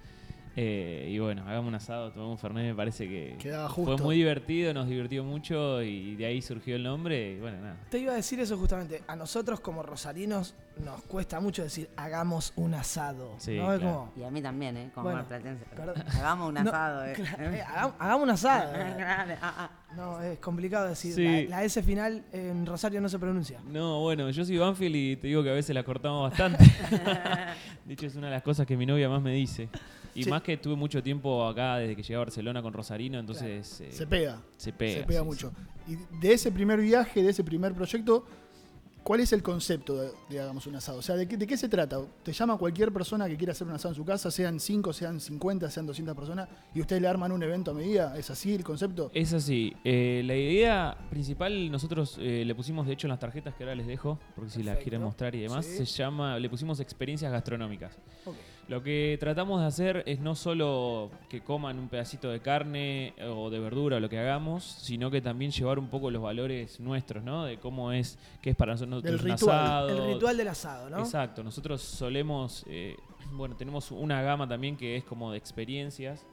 Eh, y bueno, hagamos un asado, tomamos un Fernet, me parece que Quedaba fue muy divertido, nos divirtió mucho y de ahí surgió el nombre. Y bueno, nada. Te iba a decir eso justamente. A nosotros como rosarinos nos cuesta mucho decir hagamos un asado. Sí, ¿no? Es claro. como, Y a mí también, ¿eh? Como Bueno, perdón. Hagamos un No, asado, ¿eh? eh, hagam- hagamos un asado. eh. Ah, ah. No, es complicado decir. Sí. La, la S final en Rosario no se pronuncia. No, bueno, yo soy Banfield y te digo que a veces la cortamos bastante. de hecho, es una de las cosas que mi novia más me dice. Y Sí. más que estuve mucho tiempo acá desde que llegué a Barcelona con Rosarino, entonces eh, Se pega. se pega. se pega sí, mucho. Y de ese primer viaje, de ese primer proyecto, ¿cuál es el concepto de, de Hagamos un asado? O sea, ¿de qué, de qué se trata? Te llama cualquier persona que quiera hacer un asado en su casa, sean 5, sean 50, sean 200 personas, y ustedes le arman un evento a medida. ¿Es así el concepto? Es así. Eh, la idea principal, nosotros eh, le pusimos, de hecho, en las tarjetas que ahora les dejo, porque si las quieren mostrar y demás, se llama, le pusimos experiencias gastronómicas. Ok. Lo que tratamos de hacer es no solo que coman un pedacito de carne o de verdura o lo que hagamos, sino que también llevar un poco los valores nuestros, ¿no? De cómo es, qué es para nosotros Del un ritual. asado. El ritual del asado, ¿no? Exacto, nosotros solemos, eh, bueno, tenemos una gama también que es como de experiencias,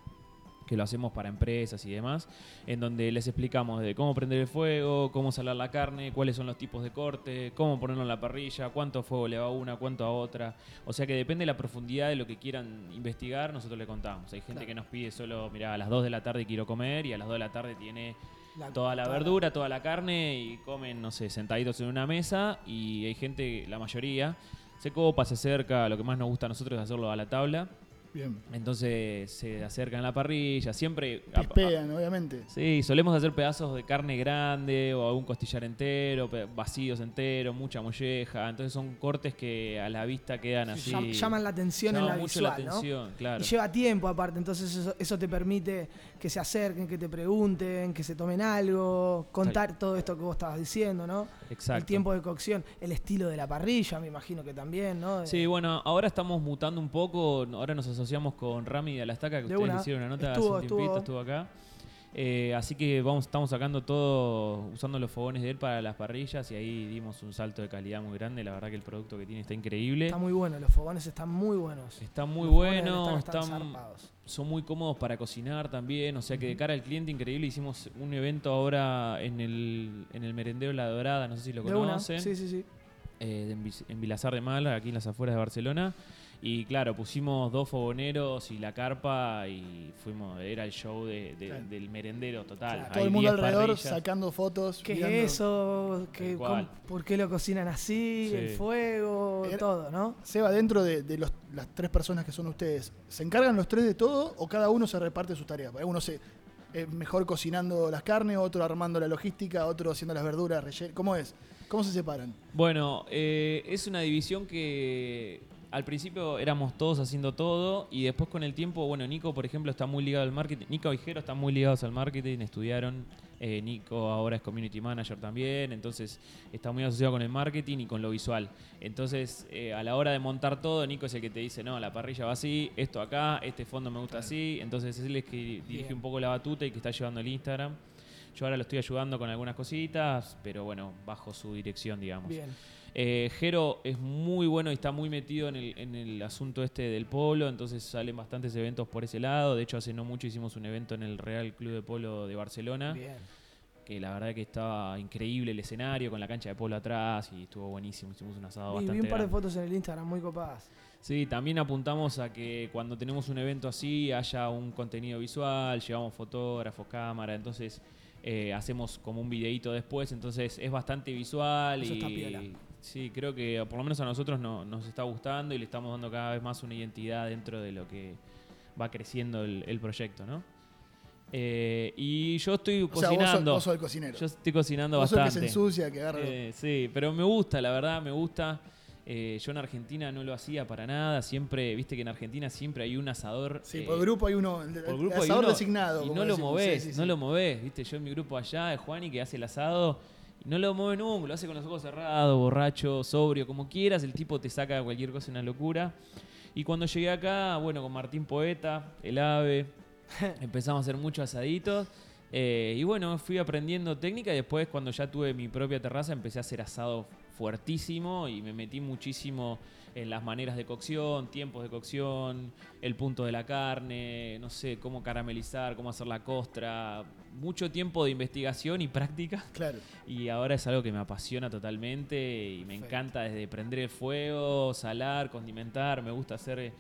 que lo hacemos para empresas y demás, en donde les explicamos de cómo prender el fuego, cómo salar la carne, cuáles son los tipos de corte, cómo ponerlo en la parrilla, cuánto fuego le va a una, cuánto a otra. O sea que depende de la profundidad de lo que quieran investigar, nosotros le contamos. Hay gente Claro. que nos pide solo, mira, a las 2 de la tarde quiero comer y a las 2 de la tarde tiene La- toda la verdura, toda la carne y comen, no sé, sentaditos en una mesa y hay gente, la mayoría, se copa, se acerca, lo que más nos gusta a nosotros es hacerlo a la tabla, Bien. entonces se acercan a la parrilla, siempre... Pispean, obviamente. Sí, solemos hacer pedazos de carne grande o algún costillar entero, vacíos enteros, mucha molleja, entonces son cortes que a la vista quedan así... Llam- Llaman la atención en llaman la mucho visual, la ¿no? atención, claro. Y lleva tiempo aparte, entonces eso, eso te permite que se acerquen, que te pregunten, que se tomen algo, contar todo esto que vos estabas diciendo, ¿no? Exacto. El tiempo de cocción, el estilo de la parrilla, me imagino que también, ¿no? Sí, bueno, ahora estamos mutando un poco. Ahora nos asociamos con Rami de Alastaca, que De ustedes una. hicieron una nota Estuvo, hace un tiempito, estuvo. estuvo acá. Eh, así que vamos, estamos sacando todo, usando los fogones de él para las parrillas y ahí dimos un salto de calidad muy grande. La verdad que el producto que tiene está increíble. Está muy bueno, los fogones están muy buenos. Está muy Los fogones del bueno, Estado están están, son muy cómodos para cocinar también, o sea que de cara al cliente increíble hicimos un evento ahora en el, en el merendero La Dorada, no sé si lo De una, conocen sí, sí, sí. eh, en, en Vilazar de Mal, aquí en las afueras de Barcelona. Y claro, pusimos dos fogoneros y la carpa y fuimos, era el show de- de- Claro. del merendero total. Claro. Todo el mundo 10 alrededor parrillas. sacando fotos. ¿Qué mirando. es eso? ¿Qué, cómo- ¿Por qué lo cocinan así? Sí. El fuego, Era- todo, ¿no? Seba, dentro de, de los- las tres personas que son ustedes, ¿se encargan los tres de todo o cada uno se reparte sus tareas? Porque Uno se es mejor cocinando las carnes, otro armando la logística, otro haciendo las verduras, relleno. ¿Cómo es? ¿Cómo se separan? Bueno, eh, es una división que al principio éramos todos haciendo todo y después con el tiempo, bueno, Nico, por ejemplo, está muy ligado al marketing. Nico y Jero están muy ligados al marketing, estudiaron. Eh, Nico ahora es community manager también, entonces está muy asociado con el marketing y con lo visual. Entonces, eh, a la hora de montar todo, Nico es el que te dice, no, la parrilla va así, esto acá, este fondo me gusta así. Entonces, es él es que dirige Bien. un poco la batuta y que está llevando el Instagram. Yo ahora lo estoy ayudando con algunas cositas, pero bueno, bajo su dirección, digamos. Bien. Eh, Jero es muy bueno y está muy metido en el, en el asunto este del polo, entonces salen bastantes eventos por ese lado. De hecho, hace no mucho hicimos un evento en el Real Club de Polo de Barcelona, Bien. que la verdad que estaba increíble el escenario con la cancha de polo atrás y estuvo buenísimo. Hicimos un asado Vi, vi bastante un par de grande. fotos en el Instagram muy copadas. Sí, también apuntamos a que cuando tenemos un evento así haya un contenido visual, llevamos fotógrafos, cámara, entonces eh, hacemos como un videíto después, entonces es bastante visual Eso y. sí, creo que por lo menos a nosotros no- nos está gustando y le estamos dando cada vez más una identidad dentro de lo que va creciendo el, el proyecto, ¿no? Eh, y yo estoy O sea, vos sos, cocinando. vos sos el cocinero. yo estoy cocinando vos sos el que bastante. se ensucia, que agarra. Eh, sí, pero me gusta, la verdad, me gusta. Eh, yo en Argentina no lo hacía para nada. Siempre, viste que en Argentina siempre hay un asador. sí, por grupo hay uno, el, por grupo hay asador uno, designado. Y no lo movés, Sí, sí, no sí. lo movés. Viste, yo en mi grupo allá, Juani, que hace el asado. Y no lo mueve nunca, lo hace con los ojos cerrados, borracho, sobrio, como quieras. El tipo te saca cualquier cosa, una locura. Y cuando llegué acá, bueno, con Martín Poeta, el ave, empezamos a hacer muchos asaditos. Eh, y bueno, fui aprendiendo técnica y después cuando ya tuve mi propia terraza empecé a hacer asado fuertísimo y me metí muchísimo en las maneras de cocción, tiempos de cocción, el punto de la carne, no sé, cómo caramelizar, cómo hacer la costra, mucho tiempo de investigación y práctica Claro. y ahora es algo que me apasiona totalmente y me Perfecto. encanta desde prender el fuego, salar, condimentar, me gusta hacer eh,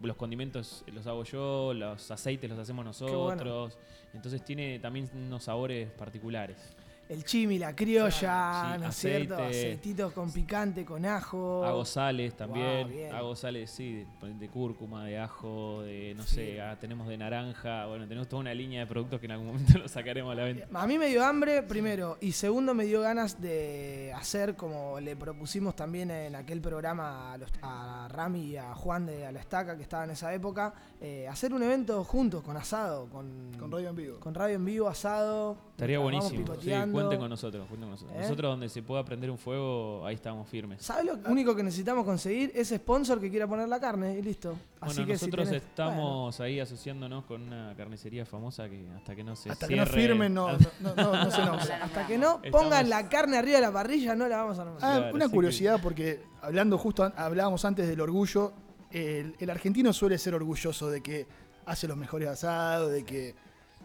los condimentos los hago yo, los aceites los hacemos bueno. nosotros, entonces tiene también unos sabores particulares. El chimi, la criolla, Sí, ¿no es cierto? Aceititos con picante, con ajo. Hago sales también, bien. hago sales, sí, de, de cúrcuma, de ajo, de, no sé, ah, tenemos de naranja, bueno, tenemos toda una línea de productos que en algún momento los sacaremos a la venta. A mí me dio hambre, primero, y segundo me dio ganas de hacer como le propusimos también en aquel programa a, los- a Rami y a Juan de A la Estaca, que estaba en esa época, eh, hacer un evento juntos, con asado, con, Con radio en vivo. con radio en vivo, asado. Estaría buenísimo. Sí. Cuenten con nosotros, cuenten con nosotros. ¿Eh? Nosotros donde se pueda prender un fuego, ahí estamos firmes. ¿Sabes lo único que necesitamos conseguir? Es sponsor que quiera poner la carne y listo. Así bueno, que si nosotros tenés- estamos ahí asociándonos con una carnicería famosa que hasta que no se Hasta que no firmen, no, hasta- no, no, no, no se nombra. bueno, hasta que no Estamos- pongan la carne arriba de la parrilla, no la vamos a nombrar. Ah, Claro, una que- curiosidad, porque hablando justo, hablábamos antes del orgullo, el, el argentino suele ser orgulloso de que hace los mejores asados, de que...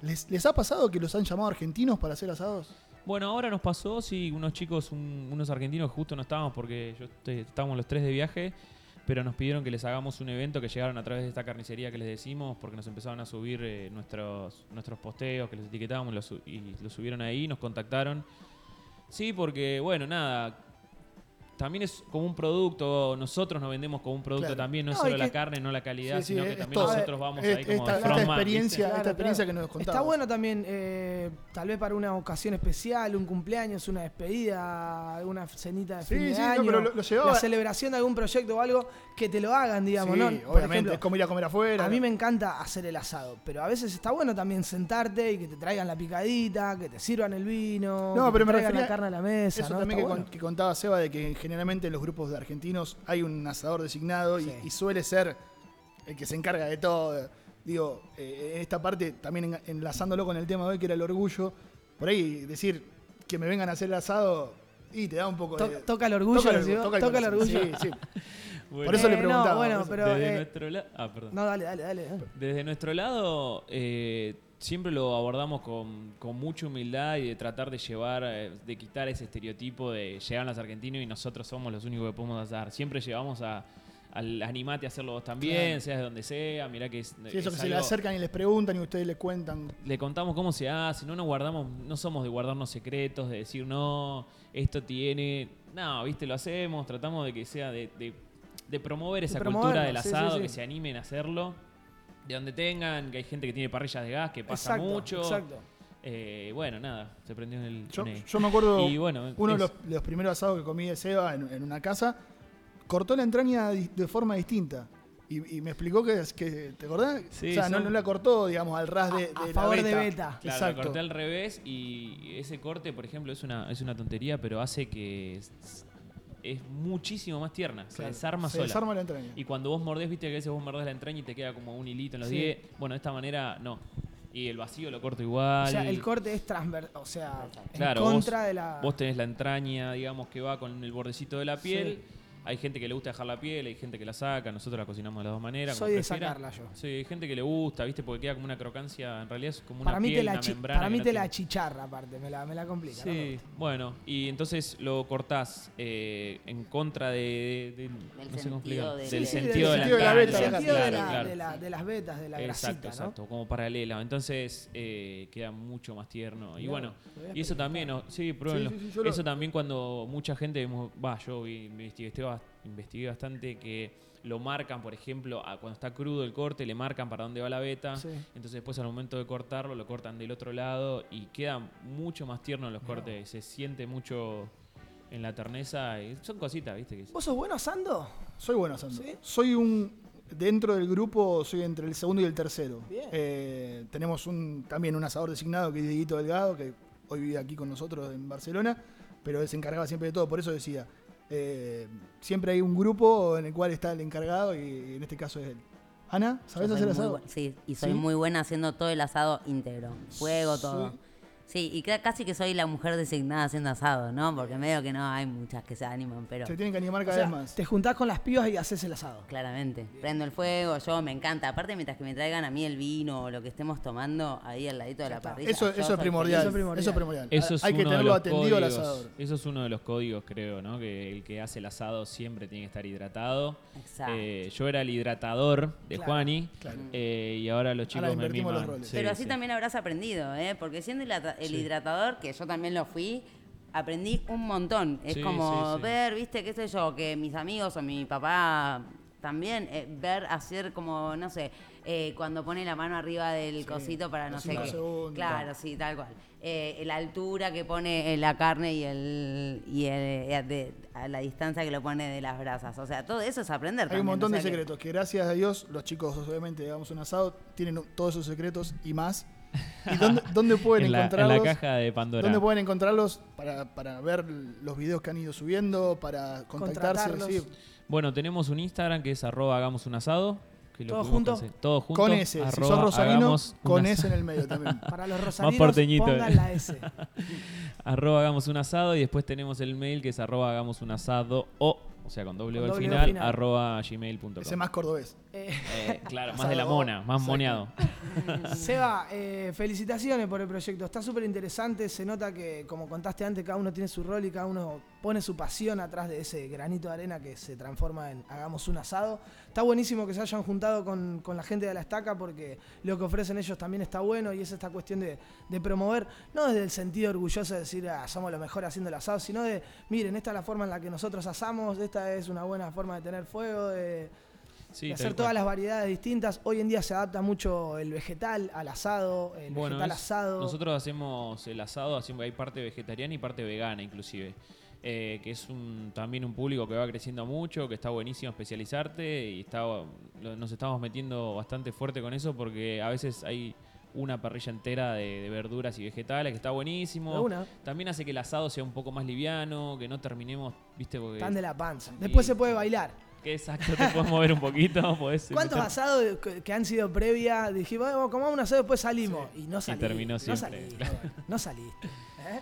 ¿Les, les ha pasado que los han llamado argentinos para hacer asados? Bueno, ahora nos pasó, sí, unos chicos, un- unos argentinos, justo no estábamos porque yo estoy- estábamos los tres de viaje, pero nos pidieron que les hagamos un evento que llegaron a través de esta carnicería que les decimos, porque nos empezaron a subir eh, nuestros, nuestros posteos, que los etiquetábamos los y los subieron ahí, nos contactaron. Sí, porque, bueno, nada, también es como un producto, nosotros nos vendemos como un producto Claro. también, no es No, solo la que- carne, no la calidad, Sí, sí, sino es- que también todo. nosotros vamos Es- ahí como esta, de esta frontman, experiencia, Claro, esta experiencia claro. que nos. Está bueno también, eh, tal vez para una ocasión especial, un cumpleaños, una despedida, alguna cenita de Sí, fin de no, año, pero lo- lo la celebración de algún proyecto o algo, que te lo hagan, digamos, Sí, ¿no? Por obviamente, ejemplo, es como ir a comer afuera. a mí me encanta hacer el asado, pero a veces está bueno también sentarte y que te traigan la picadita, que te sirvan el vino, No, que pero te me traigan la carne a la mesa, Eso ¿no? también que, bueno. con- que contaba Seba de que generalmente en los grupos de argentinos hay un asador designado y, Sí. y suele ser el que se encarga de todo. Digo, eh, en esta parte también en- enlazándolo con el tema de hoy que era el orgullo, por ahí decir que me vengan a hacer el asado y te da un poco To- de... toca el orgullo, toca el, toca el toca el corazón. orgullo. Sí, sí. Bueno, Por eso le Eh, no, preguntaba. bueno, por eso. pero, desde eh, nuestro lado... Ah, perdón. No, dale, dale, dale. dale. Desde nuestro lado, eh, siempre lo abordamos con, con mucha humildad y de tratar de llevar, eh, de quitar ese estereotipo de llegan los argentinos y nosotros somos los únicos que podemos hacer. Siempre llevamos a, al animate a hacerlo vos también, Claro. seas de donde sea. Mirá que es, Sí, eso es que se le acercan y les preguntan y ustedes les cuentan. le contamos cómo se hace, no nos guardamos, no somos de guardarnos secretos, de decir no, esto tiene, no, viste, lo hacemos, tratamos de que sea de, de- de promover esa cultura del sí, asado, sí. que se animen a hacerlo, de donde tengan, que hay gente que tiene parrillas de gas, que pasa Exacto, mucho. exacto. Eh, bueno, nada, se prendió en el Yo, en el- yo me acuerdo Y bueno, uno de los, los primeros asados que comí de Seba en, en una casa, cortó la entraña de forma distinta. Y, y me explicó que, es que ¿te acordás? Sí, o sea, no, la cortó, digamos, al ras de, de A la favor de beta. beta. Claro, Exacto. la corté al revés y ese corte, por ejemplo, es una, es una tontería, pero hace que es, muchísimo más tierna. Se Claro, desarma se sola. desarma la entraña. Y cuando vos mordés, viste que a veces vos mordés la entraña y te queda como un hilito en los Sí. dientes. Bueno, de esta manera no. Y el vacío lo corto igual. O sea, el corte es transversal, o sea, en contra vos, de la... vos tenés la entraña, digamos, que va con el bordecito de la piel. Hay gente que le gusta dejar la piel, hay gente que la saca, nosotros la cocinamos de las dos maneras. como Soy de sacarla yo. Sí, hay gente que le gusta, ¿viste? Porque queda como una crocancia, en realidad es como una para mí piel, te la, una membrana. para mí te la tiene- chicharra aparte, me la, me la complica. no me Sí, bueno, y entonces lo cortás eh, en contra de, de- no sé cómo sentido explicar, del- del Sí, del sentido de la sentido de la beta, sentido de, claro, la- claro. de la- de las vetas, de la Exacto, grasita, ¿no? exacto, como paralela. Entonces eh, queda mucho más tierno. Y bueno, y eso también, ¿no? sí, pruébenlo. Sí, sí, sí, yo lo- eso también cuando mucha gente, va, yo vi- investigué, bas- investigué bastante que lo marcan, por ejemplo, a- cuando está crudo el corte, le marcan para dónde va la beta. Sí. Entonces después al momento de cortarlo, lo cortan del otro lado y queda mucho más tierno en los cortes. Se siente mucho en la terneza. Y son cositas, ¿viste? Que ¿Vos sos bueno asando? Soy bueno asando. ¿Sí? Soy un. Dentro del grupo, soy entre el segundo y el tercero. Bien. Eh, tenemos un, también un asador designado que es Dieguito Delgado, que hoy vive aquí con nosotros en Barcelona, pero él se encargaba siempre de todo. Por eso decía, eh, siempre hay un grupo en el cual está el encargado y en este caso es él. Ana, ¿sabes hacer asado? Sí, y soy ¿Sí? muy buena haciendo todo el asado íntegro. Fuego, todo. Sí. Y ca- casi que soy la mujer designada haciendo asado, ¿no? Porque medio que no hay muchas que se animan, pero Se tienen que animar O cada sea, vez más. te juntás con las pibas y haces el asado. claramente. Prendo el fuego, yo me encanta. Aparte, mientras que me traigan a mí el vino o lo que estemos tomando ahí al ladito de la parrilla. Eso, eso es primordial. Eso Eso es es primordial. primordial. Eso es hay que uno de tenerlo los atendido al códigos- asador. Eso es uno de los códigos, creo, ¿no? Que el que hace el asado siempre tiene que estar hidratado. Exacto. Eh, yo era el hidratador de Claro, Juani claro. eh, y ahora los chicos Ahora me los miman. roles. Sí, Pero así sí. también habrás aprendido, ¿eh? Porque siendo hidrata- el hidratador, que yo también lo fui, aprendí un montón. Es Sí, como sí, ver, viste, qué sé yo, que mis amigos o mi papá también, eh, ver hacer como, no sé, eh, cuando pone la mano arriba del cosito para no sé qué. Claro, sí, tal cual. Eh, la altura que pone la carne y el y el, de- a la distancia que lo pone de las brasas. O sea, todo eso es aprender. Hay un montón o de sea que- secretos que gracias a Dios los chicos obviamente hagamos un asado tienen todos esos secretos y más. ¿Y dónde, dónde pueden en la, en encontrarlos? la caja de Pandora. ¿Dónde pueden encontrarlos para, para ver los videos que han ido subiendo, para contactarse? Sí. Bueno, tenemos un Instagram que es arroba hagamos un asado. que lo ¿Todo pudimos junto? conseguir. Todo junto. Con S, si arroba sos rosarino, con S en el medio también. Para los rosarinos, pongan la S. arroba hagamos un asado y después tenemos el mail que es arroba hagamos un asado o, o sea, con doble Con al final, final. arroba gmail.com. Ese más cordobés. Eh, Eh, claro, más de la mona, más exacto. moneado. Seba, eh, felicitaciones por el proyecto. Está súper interesante. Se nota que, como contaste antes, cada uno tiene su rol y cada uno pone su pasión atrás de ese granito de arena que se transforma en hagamos un asado. Está buenísimo que se hayan juntado con, con la gente de la estaca porque lo que ofrecen ellos también está bueno y es esta cuestión de, de promover, no desde el sentido orgulloso de decir "Ah, somos los mejores haciendo el asado, sino de miren, esta es la forma en la que nosotros asamos, esta es una buena forma de tener fuego, de, Sí, de tal hacer cual. todas las variedades distintas. Hoy en día se adapta mucho el vegetal al asado, el Bueno, vegetal es- asado. nosotros hacemos el asado, hay parte vegetariana y parte vegana inclusive. Eh, que es un, también un público que va creciendo mucho, que está buenísimo especializarte y está, nos estamos metiendo bastante fuerte con eso porque a veces hay una parrilla entera de, de verduras y vegetales que está buenísimo. una, También hace que el asado sea un poco más liviano, que no terminemos, viste, porque... tan de la panza. Después Y- se puede bailar. Que exacto, te puedes mover un poquito, podés ¿Cuántos meter- asados que- han sido previa? Dijimos, "Vamos, comamos un asado, después salimos. Y no saliste. terminó no siempre, saliste. claro. No saliste. ¿eh?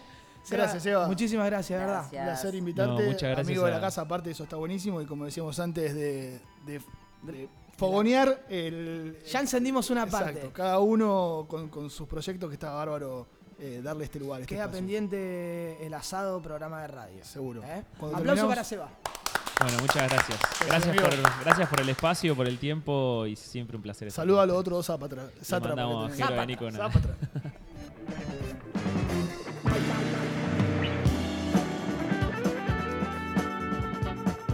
Gracias, Seba. Muchísimas gracias, de ¿verdad? Un placer invitarte. No, muchas gracias Amigo de la casa, aparte eso está buenísimo. Y como decíamos antes, de, de- de fogonear el. Ya encendimos una Exacto, parte. cada uno con, con sus proyectos que está bárbaro eh, darle este lugar. este Queda espacio. pendiente el asado programa de radio. Seguro. ¿eh? Aplauso terminamos- para Seba. Bueno, muchas gracias. Gracias por, gracias por el espacio, por el tiempo y siempre un placer. estar Saluda a los otros dos zápatras. Le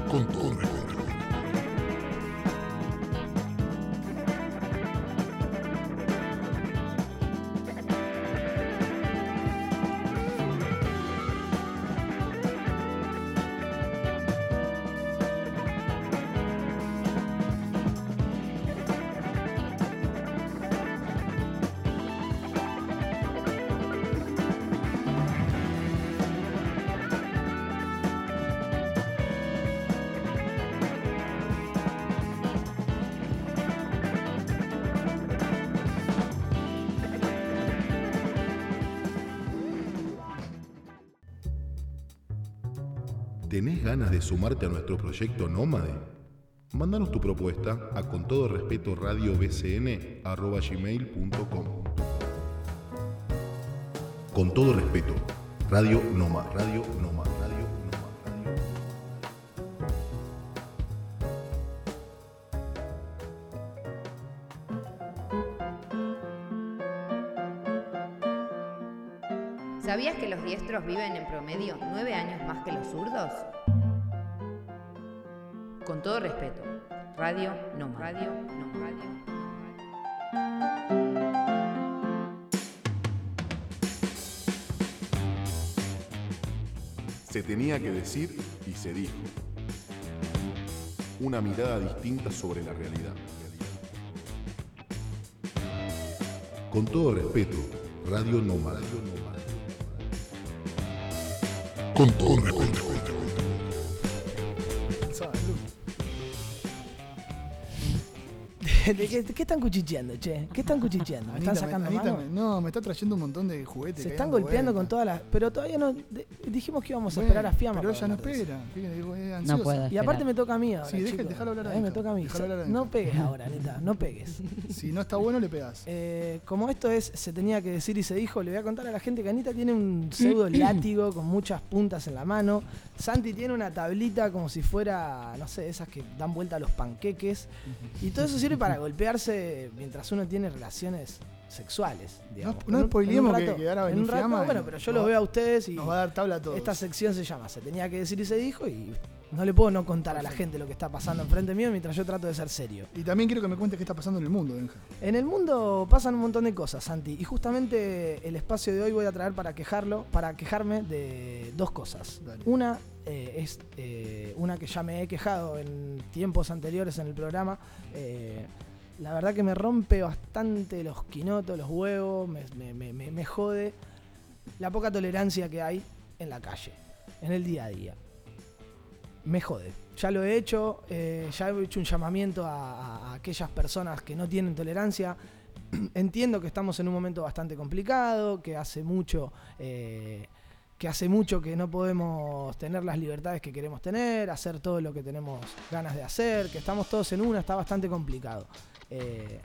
Con todo de sumarte a nuestro proyecto Nómade? Mándanos tu propuesta a con todo respeto radiobcn@gmail.com. Con todo respeto, Radio Noma, Radio Noma, Radio Noma, Radio ¿Sabías que los diestros viven en promedio nueve años más que los zurdos? Con todo respeto, Radio No Radio No Radio. Se tenía que decir y se dijo. Una mirada distinta sobre la realidad. Con todo respeto, Radio Nómada. Con todo respeto. qué, qué están cuchicheando, che? ¿Qué están cuchicheando? ¿Me están sacando Anita mano? me- no, me está trayendo un montón de juguetes. Se están golpeando con vueltas. todas las... Pero todavía no... de- dijimos que íbamos a Bueno, esperar a Fiamma. Pero para ella no hablar de eso. espera. fíjate, digo, es No. Y aparte me toca a mí ahora, Sí, deja- chicos. déjalo hablar a Eh, me toca a mí. déjalo hablar a No pegues ahora, Anita. No pegues. Si no está bueno, le pegas. Eh, como esto es, se tenía que decir y se dijo, le voy a contar a la gente que Anita tiene un pseudo látigo con muchas puntas en la mano. Santi tiene una tablita como si fuera, no sé, esas que dan vuelta a los panqueques. Y todo eso sirve para golpearse mientras uno tiene relaciones sexuales. digamos. no en un que- rato- que ahora va a en un venir rato, Fiamma y Bueno, pero yo los veo a ustedes y Nos va a dar tabla a todos. esta sección se llama Se tenía que decir y se dijo y no le puedo no contar a la gente lo que está pasando enfrente mío mientras yo trato de ser serio. Y también quiero que me cuentes qué está pasando en el mundo, Benja. En el mundo pasan un montón de cosas, Santi, y justamente el espacio de hoy voy a traer para quejarlo, para quejarme de dos cosas. Dale. Una eh, es eh, una que ya me he quejado en tiempos anteriores en el programa. eh, la verdad que me rompe bastante los quinotos, los huevos, me, me- me- me- jode la poca tolerancia que hay en la calle, en el día a día. Me jode. Ya lo he hecho, eh, ya he hecho un llamamiento a aquellas personas que no tienen tolerancia. Entiendo que estamos en un momento bastante complicado, que hace mucho, eh, que hace mucho que no podemos tener las libertades que queremos tener, hacer todo lo que tenemos ganas de hacer, que estamos todos en una, está bastante complicado. Eh,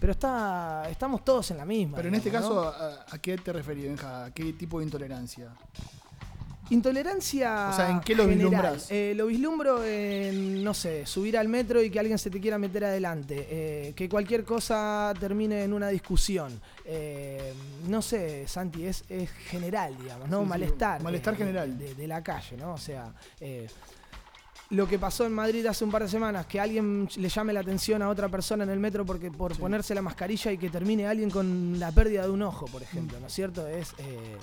pero está, estamos todos en la misma. Pero en este caso, ¿a, a qué te referís, Benja? ¿A qué tipo de intolerancia? Intolerancia. O sea, ¿en qué lo general. vislumbrás? Eh, lo vislumbro en, no sé, subir al metro y que alguien se te quiera meter adelante. eh, que cualquier cosa termine en una discusión. eh, no sé, Santi, es, es general, digamos, ¿no? Sí, sí, malestar. malestar de- general. De, de la calle, ¿no? O sea. Lo que pasó en Madrid hace un par de semanas, que alguien le llame la atención a otra persona en el metro porque por ponerse la mascarilla y que termine alguien con la pérdida de un ojo, por ejemplo, ¿no es cierto? Es eh,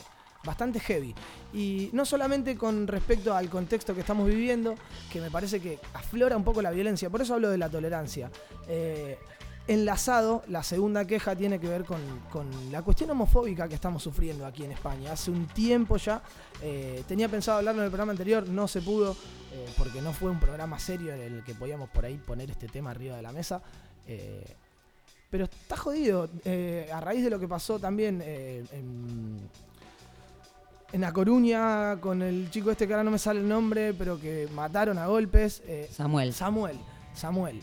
bastante heavy. Y no solamente con respecto al contexto que estamos viviendo, que me parece que aflora un poco la violencia, por eso hablo de la tolerancia. Eh, enlazado, la segunda queja tiene que ver con, con la cuestión homofóbica que estamos sufriendo aquí en España. Hace un tiempo ya, eh, tenía pensado hablarlo en el programa anterior, no se pudo, eh, porque no fue un programa serio en el que podíamos por ahí poner este tema arriba de la mesa. Eh, pero está jodido, eh, a raíz de lo que pasó también en, en A Coruña con el chico este que ahora no me sale el nombre, pero que mataron a golpes. Samuel. Samuel, Samuel.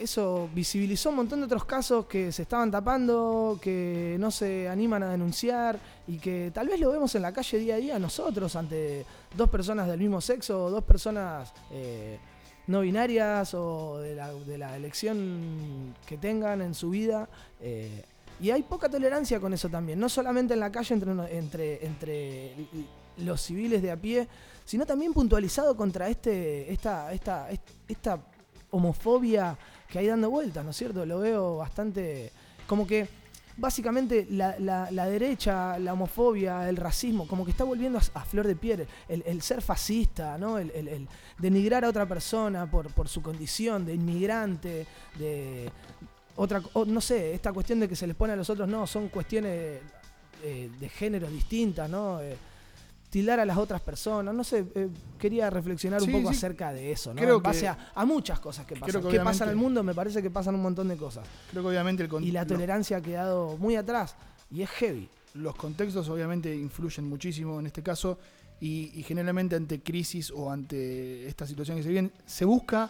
Eso visibilizó un montón de otros casos que se estaban tapando, que no se animan a denunciar y que tal vez lo vemos en la calle día a día nosotros ante dos personas del mismo sexo dos personas eh, no binarias o de la, de la elección que tengan en su vida. eh, y hay poca tolerancia con eso también, no solamente en la calle entre, entre, entre los civiles de a pie, sino también puntualizado contra este, esta, esta, est- esta homofobia que hay dando vueltas, ¿no es cierto? Lo veo bastante como que básicamente la, la- la derecha, la homofobia, el racismo, como que está volviendo a, flor de piel, el, el ser fascista, ¿no? El, denigrar a otra persona por, por su condición de inmigrante, de otra, no sé, esta cuestión de que se les pone a los otros, no, son cuestiones eh, de géneros distintas, ¿no? Eh, tildar a las otras personas, no sé, eh, quería reflexionar Sí, un poco sí. acerca de eso, ¿no? Creo en base que- a, a muchas cosas que pasan. que ¿Qué pasa en el mundo? Me parece que pasan un montón de cosas. Creo que obviamente el Y la tolerancia ha quedado muy atrás y es heavy. los contextos obviamente influyen muchísimo en este caso y, y generalmente ante crisis o ante esta situación que se viene, se busca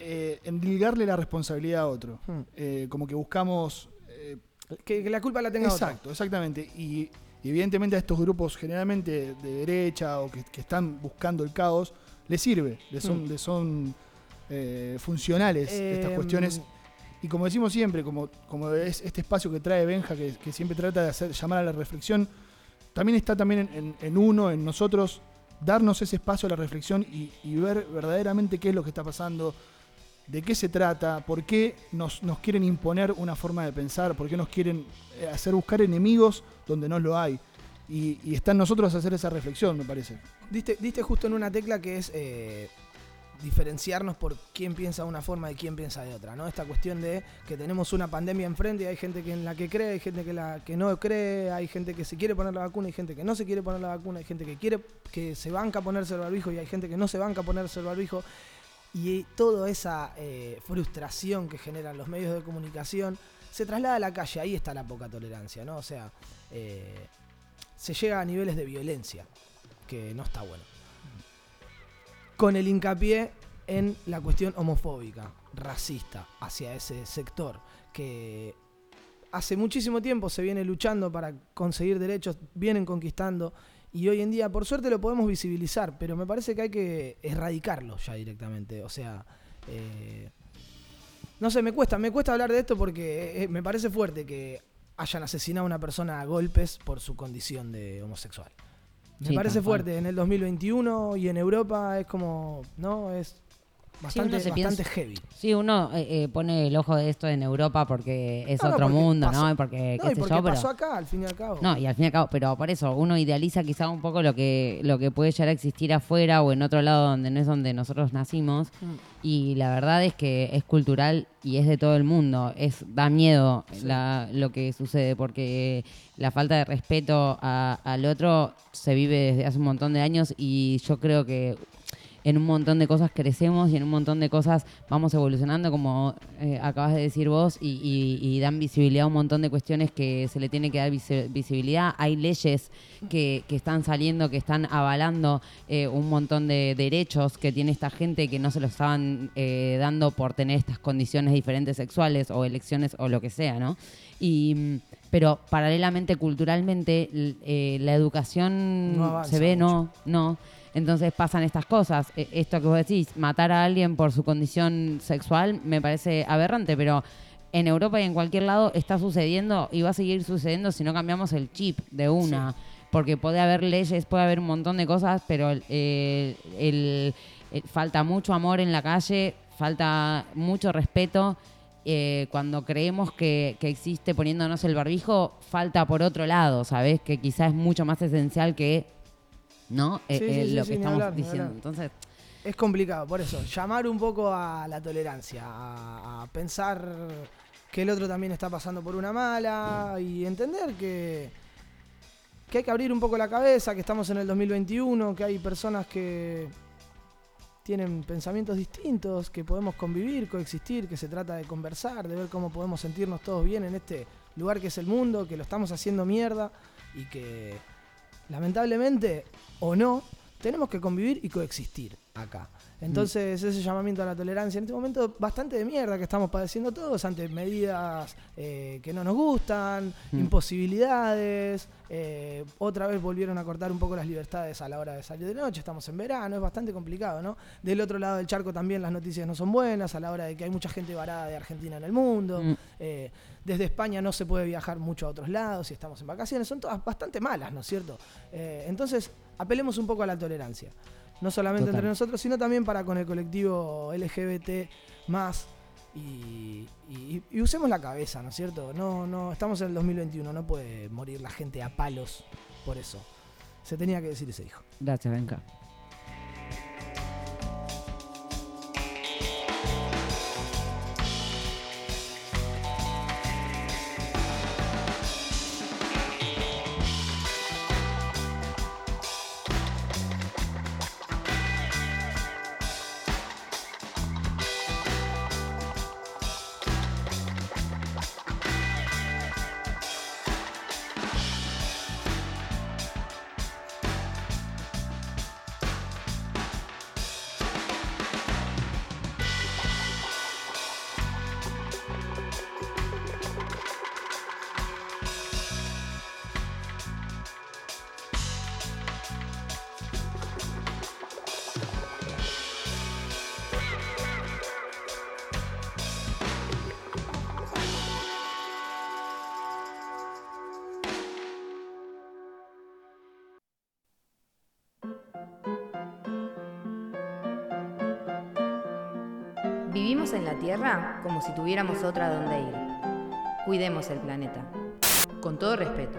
eh, endilgarle la responsabilidad a otro. Hmm. Eh, como que buscamos... eh, Que, que la culpa la tenga otro. Exacto, exactamente. Y, y evidentemente a estos grupos generalmente de derecha o que, que están buscando el caos, les sirve, les son, Mm. les son eh, funcionales estas Em, cuestiones. Y como decimos siempre, como, como es este espacio que trae Benja, que, que siempre trata de hacer llamar a la reflexión, también está también en, en- en uno, en nosotros, darnos ese espacio a la reflexión y, y ver verdaderamente qué es lo que está pasando, de qué se trata, por qué nos, nos quieren imponer una forma de pensar, por qué nos quieren eh, hacer buscar enemigos donde no lo hay. Y, y está en nosotros hacer esa reflexión, me parece. Diste, diste justo en una tecla que es eh, diferenciarnos por quién piensa de una forma y quién piensa de otra, ¿no? Esta cuestión de que tenemos una pandemia enfrente y hay gente que en la que cree, hay gente que la que no cree, hay gente que se quiere poner la vacuna, hay gente que no se quiere poner la vacuna, hay gente que quiere que se banca ponerse el barbijo y hay gente que no se banca ponerse el barbijo. Y toda esa eh, frustración que generan los medios de comunicación se traslada a la calle, ahí está la poca tolerancia, ¿no? O sea, eh, se llega a niveles de violencia, que no está bueno. Con el hincapié en la cuestión homofóbica, racista, hacia ese sector, que hace muchísimo tiempo se viene luchando para conseguir derechos, vienen conquistando, y hoy en día, por suerte, lo podemos visibilizar, pero me parece que hay que erradicarlo ya directamente. O sea, eh, no sé, me cuesta, me cuesta hablar de esto porque eh, me parece fuerte que hayan asesinado a una persona a golpes por su condición de homosexual. Me Sí, parece fuerte en el 2021 y en Europa es como, ¿no? Es bastante, uno se bastante piensa- heavy. Sí, uno eh, eh, pone el ojo de esto en Europa porque es No, no, otro porque mundo, pasó- ¿no? Porque, No, qué y porque yo, pero... pasó acá, al fin y al cabo. No, y al fin y al cabo, pero por eso uno idealiza quizá un poco lo que, lo que puede llegar a existir afuera o en otro lado donde no es donde nosotros nacimos. Mm. Y la verdad es que es cultural y es de todo el mundo. Es, da miedo la- lo que sucede porque la falta de respeto a- al otro se vive desde hace un montón de años y yo creo que en un montón de cosas crecemos y en un montón de cosas vamos evolucionando, como eh, acabas de decir vos, y, y- y dan visibilidad a un montón de cuestiones que se le tiene que dar visi- visibilidad. Hay leyes que, que están saliendo, que están avalando eh, un montón de derechos que tiene esta gente que no se lo estaban eh, dando por tener estas condiciones diferentes sexuales o elecciones o lo que sea, ¿no? Y, pero paralelamente, culturalmente, eh, la educación No se ve, mucho. no, no. Entonces pasan estas cosas. E- Esto que vos decís, matar a alguien por su condición sexual me parece aberrante, pero en Europa y en cualquier lado está sucediendo y va a seguir sucediendo si no cambiamos el chip de una. Porque puede haber leyes, puede haber un montón de cosas, pero eh, el- el- falta mucho amor en la calle, falta mucho respeto. Eh, cuando creemos que, que existe poniéndonos el barbijo, falta por otro lado, ¿sabes? Que quizás es mucho más esencial que ¿no? Eh, Sí, eh, sí, lo que estamos hablar, diciendo. Entonces, Es complicado, por eso. Llamar un poco a la tolerancia, a, a pensar que el otro también está pasando por una mala y entender que, que hay que abrir un poco la cabeza, que estamos en el 2021, que hay personas que tienen pensamientos distintos, que podemos convivir, coexistir, que se trata de conversar, de ver cómo podemos sentirnos todos bien en este lugar que es el mundo, que lo estamos haciendo mierda y que lamentablemente o no, tenemos que convivir y coexistir acá. Entonces, ese llamamiento a la tolerancia en este momento bastante de mierda que estamos padeciendo todos ante medidas eh, que no nos gustan, Mm. imposibilidades. eh, otra vez volvieron a cortar un poco las libertades a la hora de salir de noche. Estamos en verano, es bastante complicado, ¿no? Del otro lado del charco también las noticias no son buenas a la hora de que hay mucha gente varada de Argentina en el mundo. Mm. Eh, desde España no se puede viajar mucho a otros lados y estamos en vacaciones. Son todas bastante malas, ¿no es cierto? Eh, entonces, apelemos un poco a la tolerancia. No solamente Total. entre nosotros, sino también para con el colectivo LGBT más. Y, y- y usemos la cabeza, ¿no es cierto? No, no, estamos en el 2021, no puede morir la gente a palos por eso. Se tenía que decir y se dijo. gracias, Benja. Como si tuviéramos otra donde ir. Cuidemos el planeta. Con todo respeto.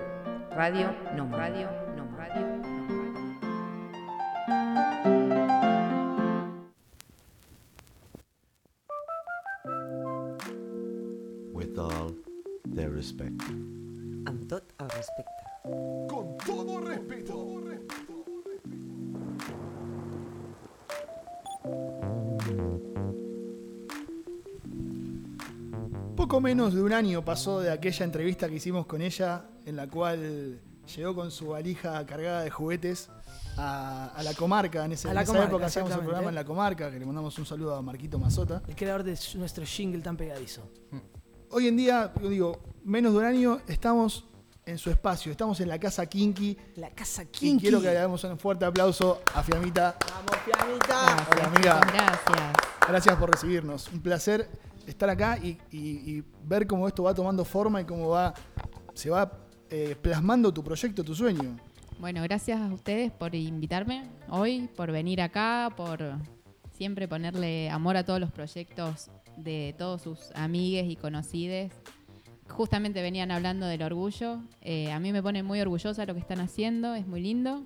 Radio no Radio menos de un año pasó de aquella entrevista que hicimos con ella, en la cual llegó con su valija cargada de juguetes a, a la comarca. En, ese- A en la esa comarca, época hacíamos el programa en la comarca, que le mandamos un saludo a Marquito Mazota. El creador de nuestro jingle tan pegadizo. Hoy en día, yo digo, menos de un año, estamos en su espacio, estamos en la casa Kinky. La casa Y Kinky. quiero que le demos un fuerte aplauso a Fiamita. Vamos, Fiamita. Hola, amiga. Gracias. Gracias por recibirnos. Un placer estar acá y, ver cómo esto va tomando forma y cómo va se va eh, plasmando tu proyecto, tu sueño. Bueno, gracias a ustedes por invitarme hoy, por venir acá, por siempre ponerle amor a todos los proyectos de todos sus amigues y conocides. Justamente venían hablando del orgullo. Eh, a mí me pone muy orgullosa lo que están haciendo, es muy lindo.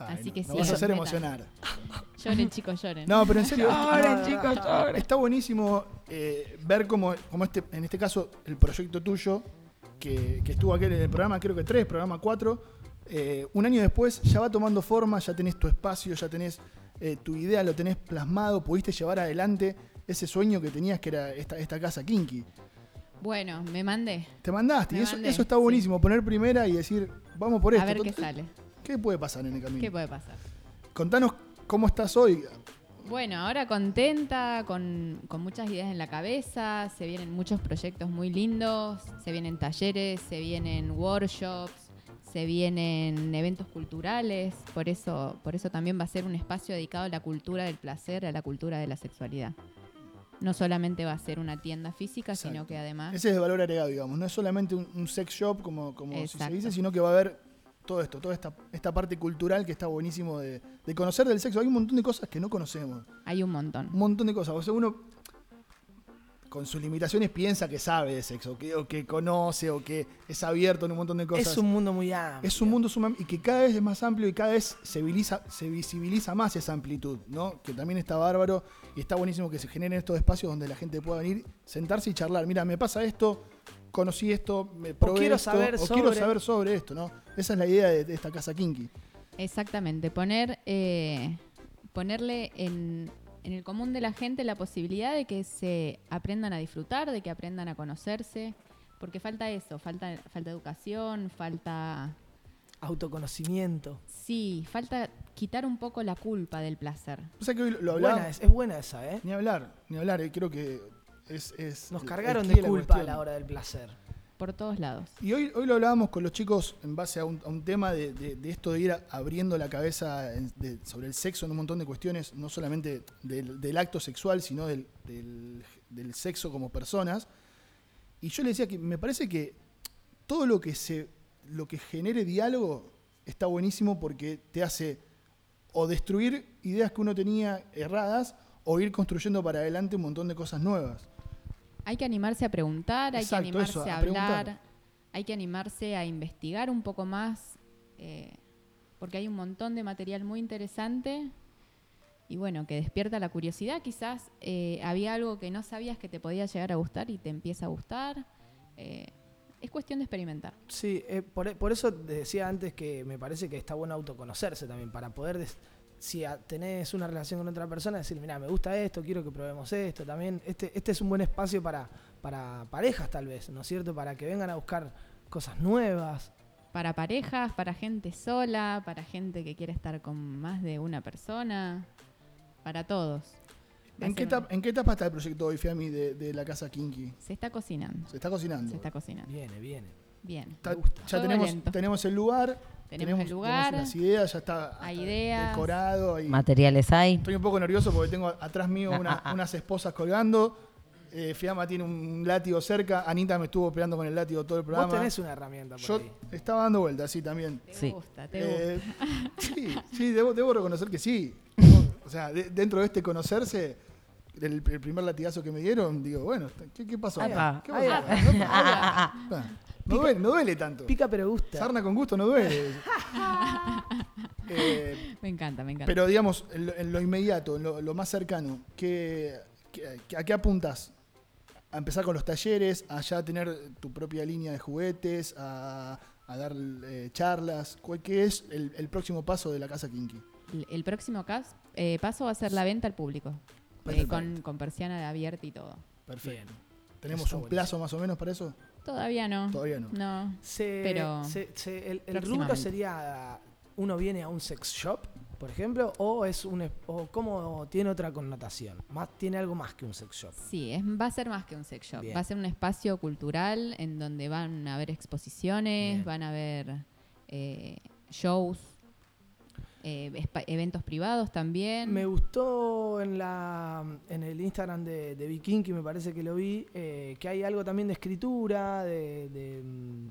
Ay, Así no, que nos sí. vas a hacer emocionar. Lloren, chicos, lloren. No, pero en serio. Lloren, chicos, lloren. Está buenísimo eh, ver cómo, cómo este, en este caso, el proyecto tuyo, que, que estuvo aquí en el programa, creo que tres, programa cuatro, eh, un año después ya va tomando forma, ya tenés tu espacio, ya tenés eh, tu idea, lo tenés plasmado, pudiste llevar adelante ese sueño que tenías que era esta, esta casa Kinky. Bueno, me mandé. Te mandaste, Me y eso, mandé, eso está sí. buenísimo, poner primera y decir, vamos por esto. A ver qué sale. ¿Qué puede pasar en el camino? ¿Qué puede pasar? Contanos cómo estás hoy. Bueno, ahora contenta, con, con muchas ideas en la cabeza, se vienen muchos proyectos muy lindos, se vienen talleres, se vienen workshops, se vienen eventos culturales, por eso, por eso también va a ser un espacio dedicado a la cultura del placer, a la cultura de la sexualidad. No solamente va a ser una tienda física, sino que además... Ese es el valor agregado, digamos. No es solamente un, un sex shop, como, como si se dice, sino que va a haber todo esto, toda esta, esta parte cultural que está buenísimo de, de conocer del sexo. Hay un montón de cosas que no conocemos. Hay un montón. Un montón de cosas. O sea, uno con sus limitaciones piensa que sabe de sexo, que, o que conoce, o que es abierto en un montón de cosas. Es un mundo muy amplio. Es un mundo sumamente y que cada vez es más amplio y cada vez se visibiliza, se visibiliza más esa amplitud, ¿no? Que también está bárbaro y está buenísimo que se generen estos espacios donde la gente pueda venir, sentarse y charlar. Mira, me pasa esto, conocí esto, me probé quiero esto, saber o quiero sobre- saber sobre esto, ¿no? Esa es la idea de, de esta casa Kinky. Exactamente, poner, eh, ponerle en, en el común de la gente la posibilidad de que se aprendan a disfrutar, de que aprendan a conocerse, porque falta eso, falta, falta educación, falta, Autoconocimiento. sí, falta quitar un poco la culpa del placer. O sea que hoy lo Buena hablábamos. es, es buena esa, ¿eh? Ni hablar, ni hablar, eh, creo que es. es Nos cargaron de culpa a la hora del placer. Por todos lados. Y hoy, hoy lo hablábamos con los chicos en base a un, a un tema de, de- de esto de ir a- abriendo la cabeza en- de- sobre el sexo en un montón de cuestiones, no solamente del, del acto sexual, sino del, del- del sexo como personas. Y yo le decía que me parece que todo lo que se lo que genere diálogo está buenísimo porque te hace o destruir ideas que uno tenía erradas o ir construyendo para adelante un montón de cosas nuevas. Hay que animarse a preguntar, hay Exacto, que animarse eso, a a hablar, hay que animarse a investigar un poco más, eh, porque hay un montón de material muy interesante y bueno, que despierta la curiosidad. Quizás eh, había algo que no sabías que te podía llegar a gustar y te empieza a gustar. Eh, es cuestión de experimentar. Sí, por, por eso decía antes que me parece que está bueno autoconocerse también, para poder, si tenés una relación con otra persona, decir, mira, me gusta esto, quiero que probemos esto. También este, este es un buen espacio para, para parejas tal vez, ¿no es cierto? Para que vengan a buscar cosas nuevas. Para parejas, para gente sola, para gente que quiere estar con más de una persona, para todos. ¿En qué, etapa, ¿En qué etapa está el proyecto hoy, Fiammi, de, de la casa Kinky? Se está cocinando. Se está cocinando. Se está cocinando. Viene, viene. Bien. Está- gusta. ya Todo tenemos, lento. tenemos el lugar. Tenemos el lugar, las ideas, ya está hay ideas. decorado. hay- Materiales hay. Estoy un poco nervioso porque tengo atrás mío una- unas esposas colgando. Eh, Fiamma tiene un látigo cerca. Anita me estuvo peleando con el látigo todo el programa. Vos tenés una herramienta por Yo ahí. estaba dando vueltas, sí, también. Te Sí. gusta, te Eh, gusta. sí, sí, debo, debo reconocer que sí. O sea, de- dentro de este conocerse, del el primer latigazo que me dieron, digo, bueno, ¿qué, qué pasó? ¿Qué pasó? No, duele, no duele tanto. Pica pero gusta. Sarna con gusto no duele. Eh, Me encanta, me encanta. pero digamos, en lo, en lo inmediato, en lo, lo más cercano, ¿qué, qué- ¿a qué apuntas? ¿A empezar con los talleres? ¿A ya tener tu propia línea de juguetes? ¿A, a dar eh, charlas? ¿Cuál- ¿Qué es el, el próximo paso de la Casa Kinky? El, el próximo cas- eh, paso va a ser la venta al público. Eh, con, con persiana abierta y todo. Perfecto. Bien. ¿Tenemos un plazo más o menos para eso? Todavía no. Todavía no. No. Se- Pero se- se- el, el rubro sería uno viene a un sex shop, por ejemplo, o es un o cómo tiene otra connotación, más tiene algo más que un sex shop. Sí, es, va a ser más que un sex shop. Bien. Va a ser un espacio cultural en donde van a haber exposiciones, Bien. van a haber eh, shows, eh, eventos privados también. Me gustó en la en el Instagram de, de Viking, que me parece que lo vi, eh, que hay algo también de escritura, de, de, mm,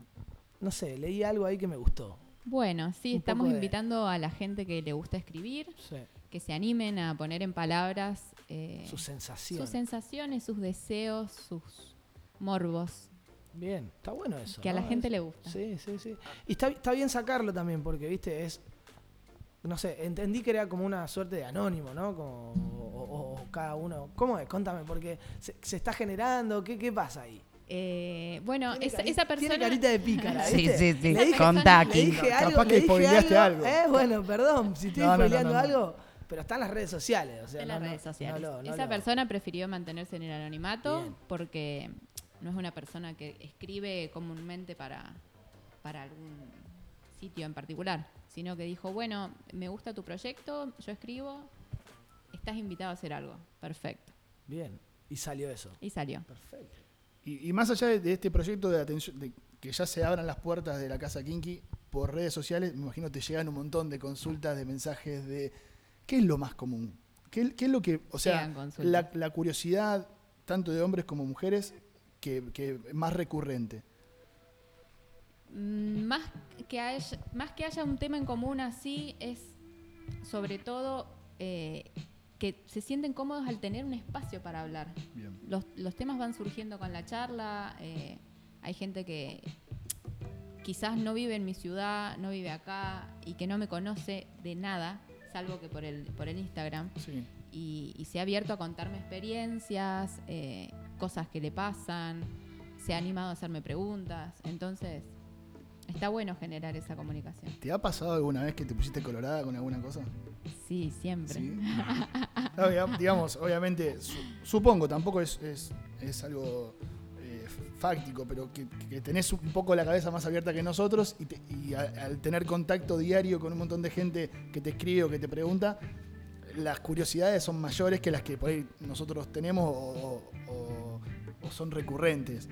no sé, leí algo ahí que me gustó. Bueno, sí, Un estamos de- invitando a la gente que le gusta escribir, Sí. que se animen a poner en palabras eh, Sus sensaciones. sus sensaciones, sus deseos, sus morbos, Bien, está bueno eso. que a la gente Es- le gusta. Sí, sí, sí. Y está, está bien sacarlo también, porque, viste, es. No sé, entendí que era como una suerte de anónimo, ¿no? Como, o, o- o cada uno. ¿Cómo es? Contame, porque se, se está generando. ¿Qué, qué pasa ahí? Eh, bueno, esa, esa persona... Tiene carita de pícara, Sí, ¿viste? sí, sí. Le dije, Contá, le King. dije Capaz que spoileaste algo. algo. Eh, bueno, perdón, si estoy No, no, no, spoileando no, no. algo, pero está en las redes sociales. O sea, en no, las redes sociales. no lo- no Esa lo- persona prefirió mantenerse en el anonimato Bien. porque no es una persona que escribe comúnmente para, para algún sitio en particular, sino que dijo, bueno, me gusta tu proyecto, yo escribo, estás invitado a hacer algo. Perfecto. Bien, y salió eso. Y salió. Perfecto. Y, y más allá de, de este proyecto de atención, de que ya se abran las puertas de la Casa Kinky por redes sociales, me imagino te llegan un montón de consultas, de mensajes de... ¿Qué es lo más común? ¿Qué, qué es lo que... O sea, la, la curiosidad, tanto de hombres como mujeres, que, que más recurrente. Mm, Más que, haya, más que haya un tema en común así, es sobre todo eh, que se sienten cómodos al tener un espacio para hablar. Bien. Los, los temas van surgiendo con la charla. eh, hay gente que quizás no vive en mi ciudad, no vive acá y que no me conoce de nada, salvo que por el, por el Instagram. Sí. Y, y se ha abierto a contarme experiencias, eh, cosas que le pasan, se ha animado a hacerme preguntas. Entonces, está bueno generar esa comunicación. ¿Te ha pasado alguna vez que te pusiste colorada con alguna cosa? Sí, siempre. Sí. No, digamos, obviamente, su- supongo, tampoco es, es, es algo eh, fáctico, pero que, que tenés un poco la cabeza más abierta que nosotros y, te- y a- al tener contacto diario con un montón de gente que te escribe o que te pregunta, las curiosidades son mayores que las que por ahí nosotros tenemos o, o- o son recurrentes.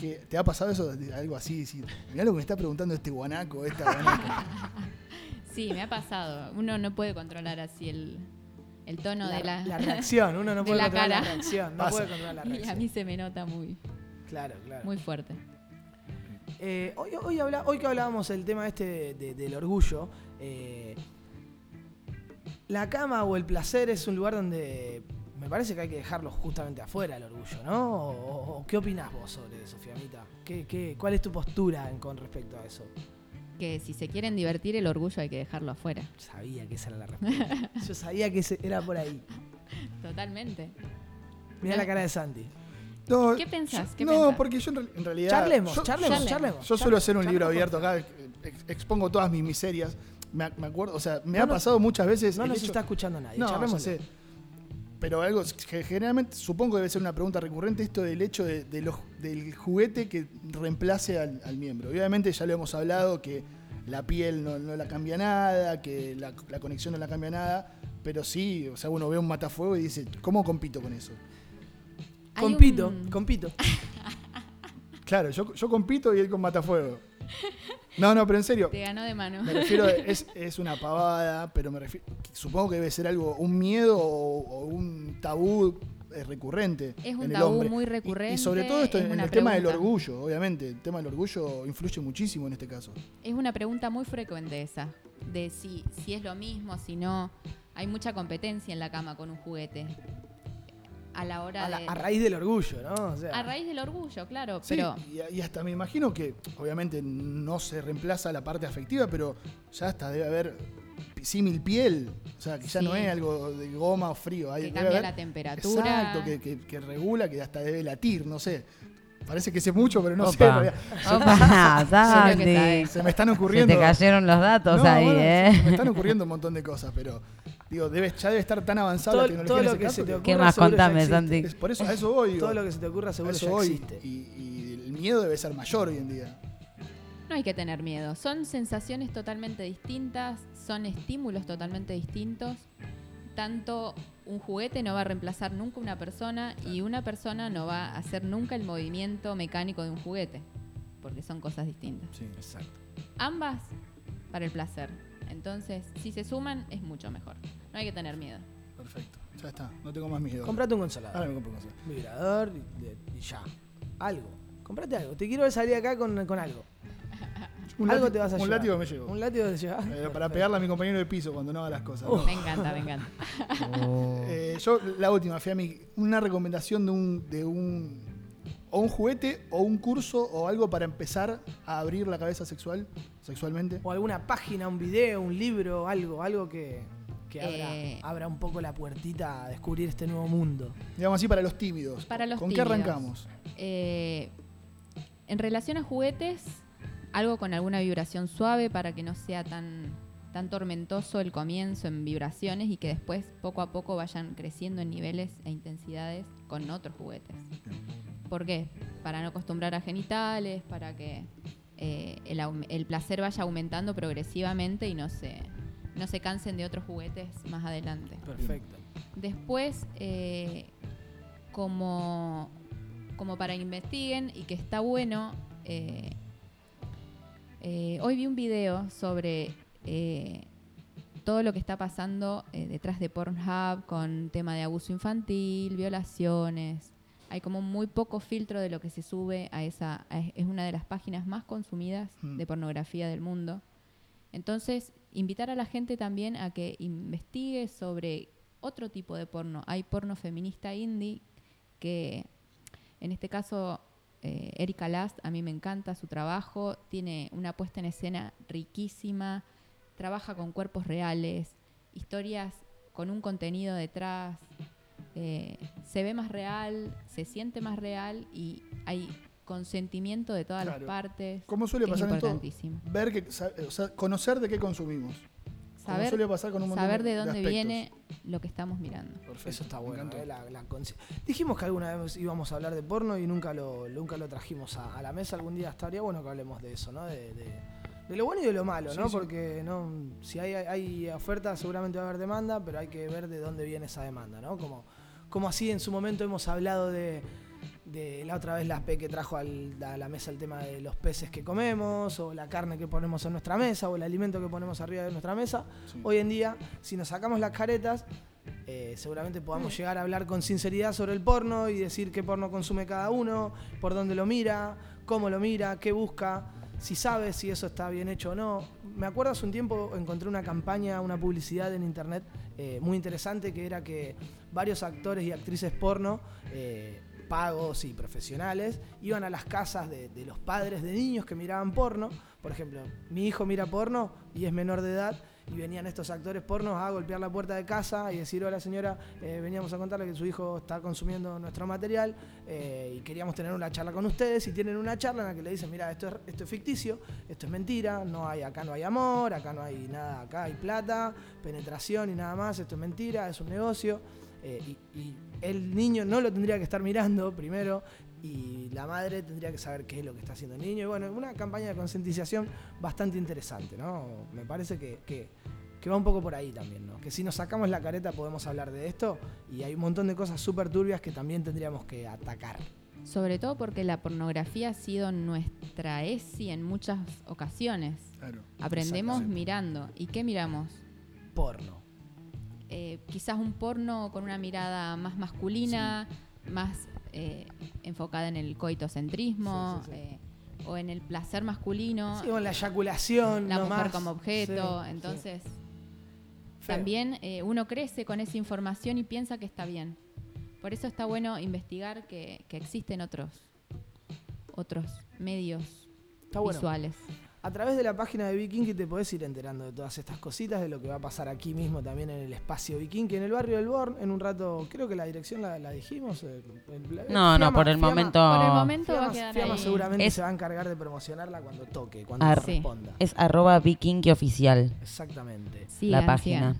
¿Qué- ¿Te ha pasado eso? de Algo así, decir, mirá lo que me está preguntando este guanaco, esta guanaca. Sí, me ha pasado. Uno no puede controlar así el, el tono La, de la, la reacción, uno no de puede la controlar cara. la reacción. No Pasa. puede controlar la Y a reacción. mí se me nota muy, Claro, claro. muy fuerte. Eh, hoy, hoy, habla- hoy que hablábamos del tema este de- de- del orgullo, eh, la cama o el placer es un lugar donde me parece que hay que dejarlo justamente afuera el orgullo, ¿no? ¿O, o- o qué opinás vos sobre eso, Fiamita? ¿Qué, qué, cuál es tu postura en- con respecto a eso? Que si se quieren divertir, el orgullo hay que dejarlo afuera. Sabía que esa era la respuesta. Yo sabía que era por ahí. Totalmente. Mirá la cara de Santi. No, ¿Qué pensás? yo- ¿Qué no, pensás? porque yo en, en realidad. Charlemos, yo- charlemos, yo- charlemos. Yo suelo hacer un Charlemos, libro charlemos, abierto acá, ex- expongo todas mis miserias. Me, me acuerdo, o sea, me No ha nos- pasado muchas veces. No nos hecho- está escuchando nadie. No, charlemos. sé. Pero algo que generalmente supongo que debe ser una pregunta recurrente esto del hecho de, de los- del juguete que reemplace al, al miembro. Obviamente ya lo hemos hablado que la piel no, no la cambia nada, que la, la conexión no la cambia nada, pero sí, o sea, uno ve un matafuego y dice, ¿cómo compito con eso? Hay Compito, un- compito. Claro, yo, yo compito y él con matafuego. No, no, pero en serio. Te ganó de mano. Me refiero, es, es una pavada, pero me refiero, supongo que debe ser algo, un miedo o, o un tabú eh, recurrente. Es un en el tabú hombre. muy recurrente. Y, sobre todo esto es en el tema del orgullo, obviamente. El tema del orgullo influye muchísimo en este caso. Es una pregunta muy frecuente esa, de si, si es lo mismo, si no. Hay mucha competencia en la cama con un juguete. A la hora A, la- de... a raíz del orgullo, ¿no? O sea, a raíz del orgullo, claro, Sí, pero... y, y hasta me imagino que obviamente no se reemplaza la parte afectiva, pero ya hasta debe haber símil piel. O sea, que ya no es algo de goma o frío. Hay, Que cambia haber- la temperatura. Exacto, que, que- que regula, que hasta debe latir, no sé. Parece que sé mucho, pero no sé. Opa. en realidad. Se- Opa, Santi. Se me están Se ocurriendo. te cayeron los datos No, ahí, bueno, ¿eh? se me están ocurriendo un montón de cosas, pero digo, debe, ya debe estar tan avanzada Todo- la tecnología todo en lo ese que caso se te ocurra ¿Qué más? Contame. Santi. es- por eso a eso voy. digo. Todo lo que se te ocurra A seguro eso ya voy. existe. Y, y el miedo debe ser mayor hoy en día. No hay que tener miedo. Son sensaciones totalmente distintas, son estímulos totalmente distintos. Tanto un juguete no va a reemplazar nunca una persona y una persona no va a hacer nunca el movimiento mecánico de un juguete, porque son cosas distintas. Sí, exacto. Ambas para el placer. Entonces, si se suman, es mucho mejor. No hay que tener miedo. Perfecto. Ya está. No tengo más miedo. Comprate un consolador. Ahora me compro un consolador. Un vibrador y, y ya. Algo. Comprate algo. Te quiero salir acá con, con algo. Un algo látigo- te vas a un llevar. látigo me llevo. Un látigo te llevas. Eh, para pegarle a mi compañero de piso cuando no haga las cosas. ¿no? Me encanta, me encanta. Eh, yo, la última, Fiammi, una recomendación de un, de un. O un juguete, o un curso, o algo para empezar a abrir la cabeza sexual, sexualmente. O alguna página, un video, un libro, algo, algo que, que abra, Eh. abra un poco la puertita a descubrir este nuevo mundo. Digamos así, para los tímidos. Para los ¿Con tímidos. qué arrancamos? Eh, en relación a juguetes, algo con alguna vibración suave para que no sea tan, tan tormentoso el comienzo en vibraciones y que después poco a poco vayan creciendo en niveles e intensidades con otros juguetes. ¿Por qué? Para no acostumbrar a genitales, para que eh, el, placer vaya aumentando progresivamente y no se, no se cansen de otros juguetes más adelante. Perfecto. Después, eh, como, como para que investiguen y que está bueno, eh, eh, hoy vi un video sobre eh, todo lo que está pasando eh, detrás de Pornhub con tema de abuso infantil, violaciones. Hay como muy poco filtro de lo que se sube a esa. a- es una de las páginas más consumidas Mm. de pornografía del mundo. Entonces, invitar a la gente también a que investigue sobre otro tipo de porno. Hay porno feminista indie que, en este caso, eh, Erika Last, a mí me encanta su trabajo, tiene una puesta en escena riquísima, trabaja con cuerpos reales, historias con un contenido detrás, eh, se ve más real, se siente más real y hay consentimiento de todas Claro. las partes. ¿Cómo suele que es pasar esto? importantísimo. Ver que, o sea, conocer de qué consumimos. Como Saber, suele pasar con un saber de- de de dónde viene lo que estamos mirando. Perfecto, Eso está bueno. eh, la- la consci- Dijimos que alguna vez íbamos a hablar de porno y nunca lo, nunca lo trajimos a, a la mesa. Algún día estaría bueno que hablemos de eso, ¿no? De, de- de lo bueno y de lo malo, ¿no? Sí. Porque no, si hay, hay oferta seguramente va a haber demanda, pero hay que ver de dónde viene esa demanda, ¿no? Como, como así en su momento hemos hablado de, de la otra vez la P que trajo al- a la mesa el tema de los peces que comemos, o la carne que ponemos en nuestra mesa, o el alimento que ponemos arriba de nuestra mesa. Sí. Hoy en día, si nos sacamos las caretas, eh, seguramente podamos llegar a hablar con sinceridad sobre el porno y decir qué porno consume cada uno, por dónde lo mira, cómo lo mira, qué busca, si sabe si eso está bien hecho o no. Me acuerdo hace un tiempo encontré una campaña, una publicidad en internet eh, muy interesante que era que varios actores y actrices porno, eh, pagos y profesionales, iban a las casas de, los padres de niños que miraban porno. Por ejemplo, mi hijo mira porno y es menor de edad y venían estos actores pornos a golpear la puerta de casa y decir, hola señora, eh, veníamos a contarle que su hijo está consumiendo nuestro material eh, y queríamos tener una charla con ustedes y tienen una charla en la que le dicen, mira, esto es, esto es ficticio, esto es mentira, no hay, acá no hay amor, acá no hay nada, acá hay plata, penetración y nada más, esto es mentira, es un negocio. Eh, y, y el niño no lo tendría que estar mirando primero y la madre tendría que saber qué es lo que está haciendo el niño. Y bueno, una campaña de concientización bastante interesante, ¿no? Me parece que, que- que va un poco por ahí también, ¿no? Que si nos sacamos la careta podemos hablar de esto y hay un montón de cosas súper turbias que también tendríamos que atacar. Sobre todo porque la pornografía ha sido nuestra ESI en muchas ocasiones. Claro. Aprendemos mirando. ¿Y qué miramos? Porno. Eh, quizás un porno con una mirada más masculina, más eh, enfocada en el coitocentrismo Sí, sí, sí. eh, o en el placer masculino, Sí, con la eyaculación, la no mujer como objeto. Entonces, también eh, uno crece con esa información y piensa que está bien. Por eso está bueno investigar que, que existen otros, otros medios Está bueno. A través de la página de Vikingi te podés ir enterando de todas estas cositas, de lo que va a pasar aquí mismo también en el espacio Vikingi, en el barrio del Born. En un rato, creo que la dirección la, la dijimos. eh, el- el- No, no, por el momento- Por el momento va a Fiamma- quedar Fiamma ahí. seguramente Es- se va a encargar de promocionarla cuando toque, cuando Ar- corresponda. Es arroba vikingi oficial. Exactamente. la Sigan, página.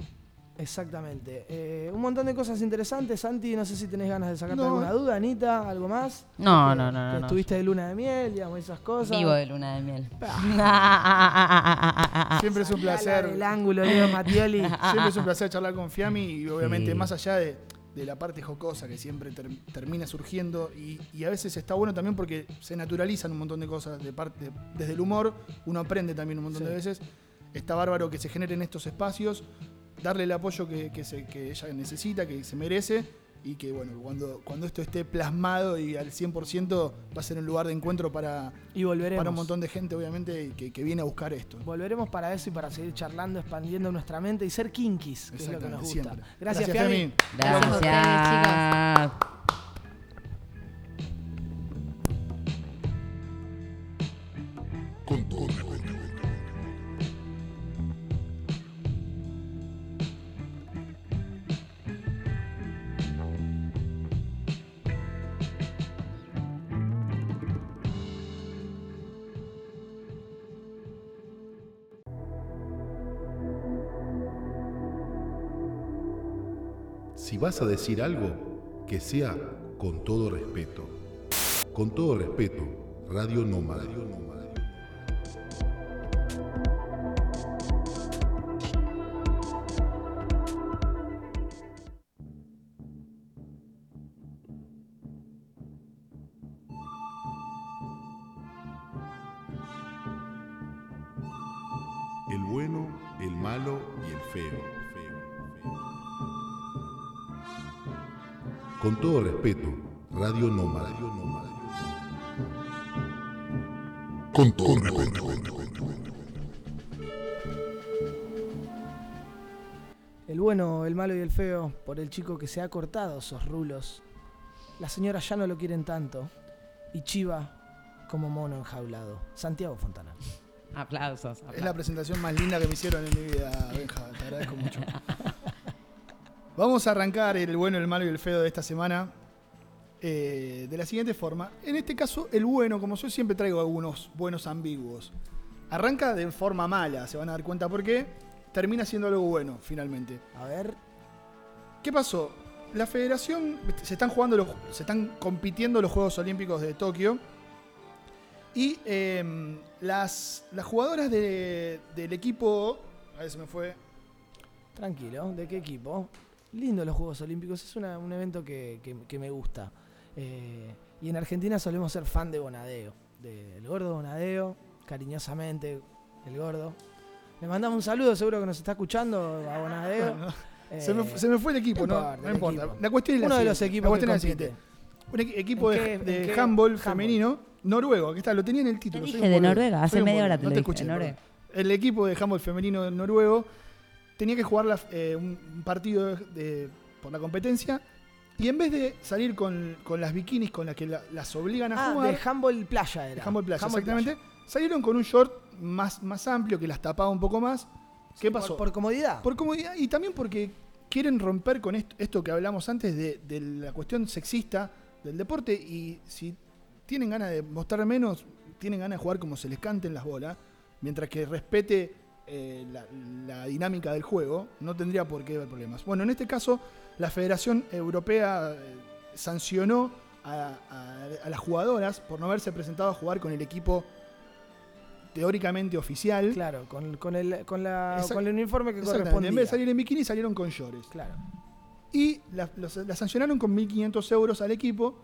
Exactamente. Eh, un montón de cosas interesantes. Santi, no sé si tenés ganas de sacarte No. alguna duda. Anita, ¿algo más? No, no, no, no. Estuviste de luna de miel, digamos, esas cosas. Vivo de luna de miel. Siempre es un placer. El ángulo, Leo Mattioli. Siempre es un placer charlar con Fiammi y obviamente Sí. más allá de, de la parte jocosa que siempre ter- termina surgiendo y, y a veces está bueno también porque se naturalizan un montón de cosas de parte desde el humor, uno aprende también un montón Sí. de veces. Está bárbaro que se generen estos espacios, darle el apoyo que, que se- que ella necesita, que se merece y que bueno, cuando, cuando esto esté plasmado y al 100% va a ser un lugar de encuentro para, Y volveremos. para un montón de gente obviamente que, que viene a buscar esto. Volveremos para eso y para seguir charlando, expandiendo nuestra mente y ser kinkis, que es lo que nos gusta. Siempre. Gracias, Gracias. Gracias Gracias. Vas a decir algo, que sea con todo respeto. Con todo respeto, Radio Nómada. Por el chico que se ha cortado esos rulos. Las señoras ya no lo quieren tanto. Y Chiva como mono enjaulado. Santiago Fontana. Aplausos. Es la presentación más linda que me hicieron en mi vida, Benja. Te agradezco mucho. Vamos a arrancar el bueno, el malo y el feo de esta semana eh, de la siguiente forma. En este caso, el bueno, como yo siempre traigo algunos buenos ambiguos, arranca de forma mala, se van a dar cuenta por qué. Termina siendo algo bueno, finalmente. A ver, ¿Qué pasó? La federación, se están jugando, los, se están compitiendo los Juegos Olímpicos de Tokio. Y eh, las, las jugadoras de- del equipo. A ver si me fue. tranquilo. ¿De qué equipo? Lindo los Juegos Olímpicos. Es una- un evento que, que- que me gusta. Eh, y en Argentina solemos ser fan de Bonadeo. Del gordo Bonadeo. Cariñosamente, el gordo. Le mandamos un saludo, seguro que nos está escuchando a Bonadeo. Eh, se, me, se me fue el equipo, ¿no? importa, No el importa. equipo. La cuestión es la Uno de los equipos La cuestión que es la siguiente. Un equi- equipo ¿En de, de handball femenino noruego. Aquí está, lo tenía en el título. Te dije de Noruega, hace media hora te no te escuché. El equipo de handball femenino noruego tenía que jugar la- eh, un partido de- de- por la competencia y en vez de salir con, con las bikinis con las que la- las obligan a Ah, jugar, de handball playa era. de handball playa, Handball exactamente, salieron con un short más, más amplio que las tapaba un poco más. ¿Qué Por- pasó? Por, comodidad. Por comodidad y también porque quieren romper con esto, esto que hablamos antes de, de la cuestión sexista del deporte y si tienen ganas de mostrar menos, tienen ganas de jugar como se les canten las bolas, mientras que respete eh, la, la dinámica del juego, no tendría por qué haber problemas. Bueno, en este caso, la Federación Europea eh, sancionó a, a- a las jugadoras por no haberse presentado a jugar con el equipo teóricamente oficial. Claro, con, con el, con, la, Exact- con el uniforme que correspondía. En vez de salir en bikini, salieron con shorts. Claro. Y la, los- la sancionaron con 1.500 euros al equipo.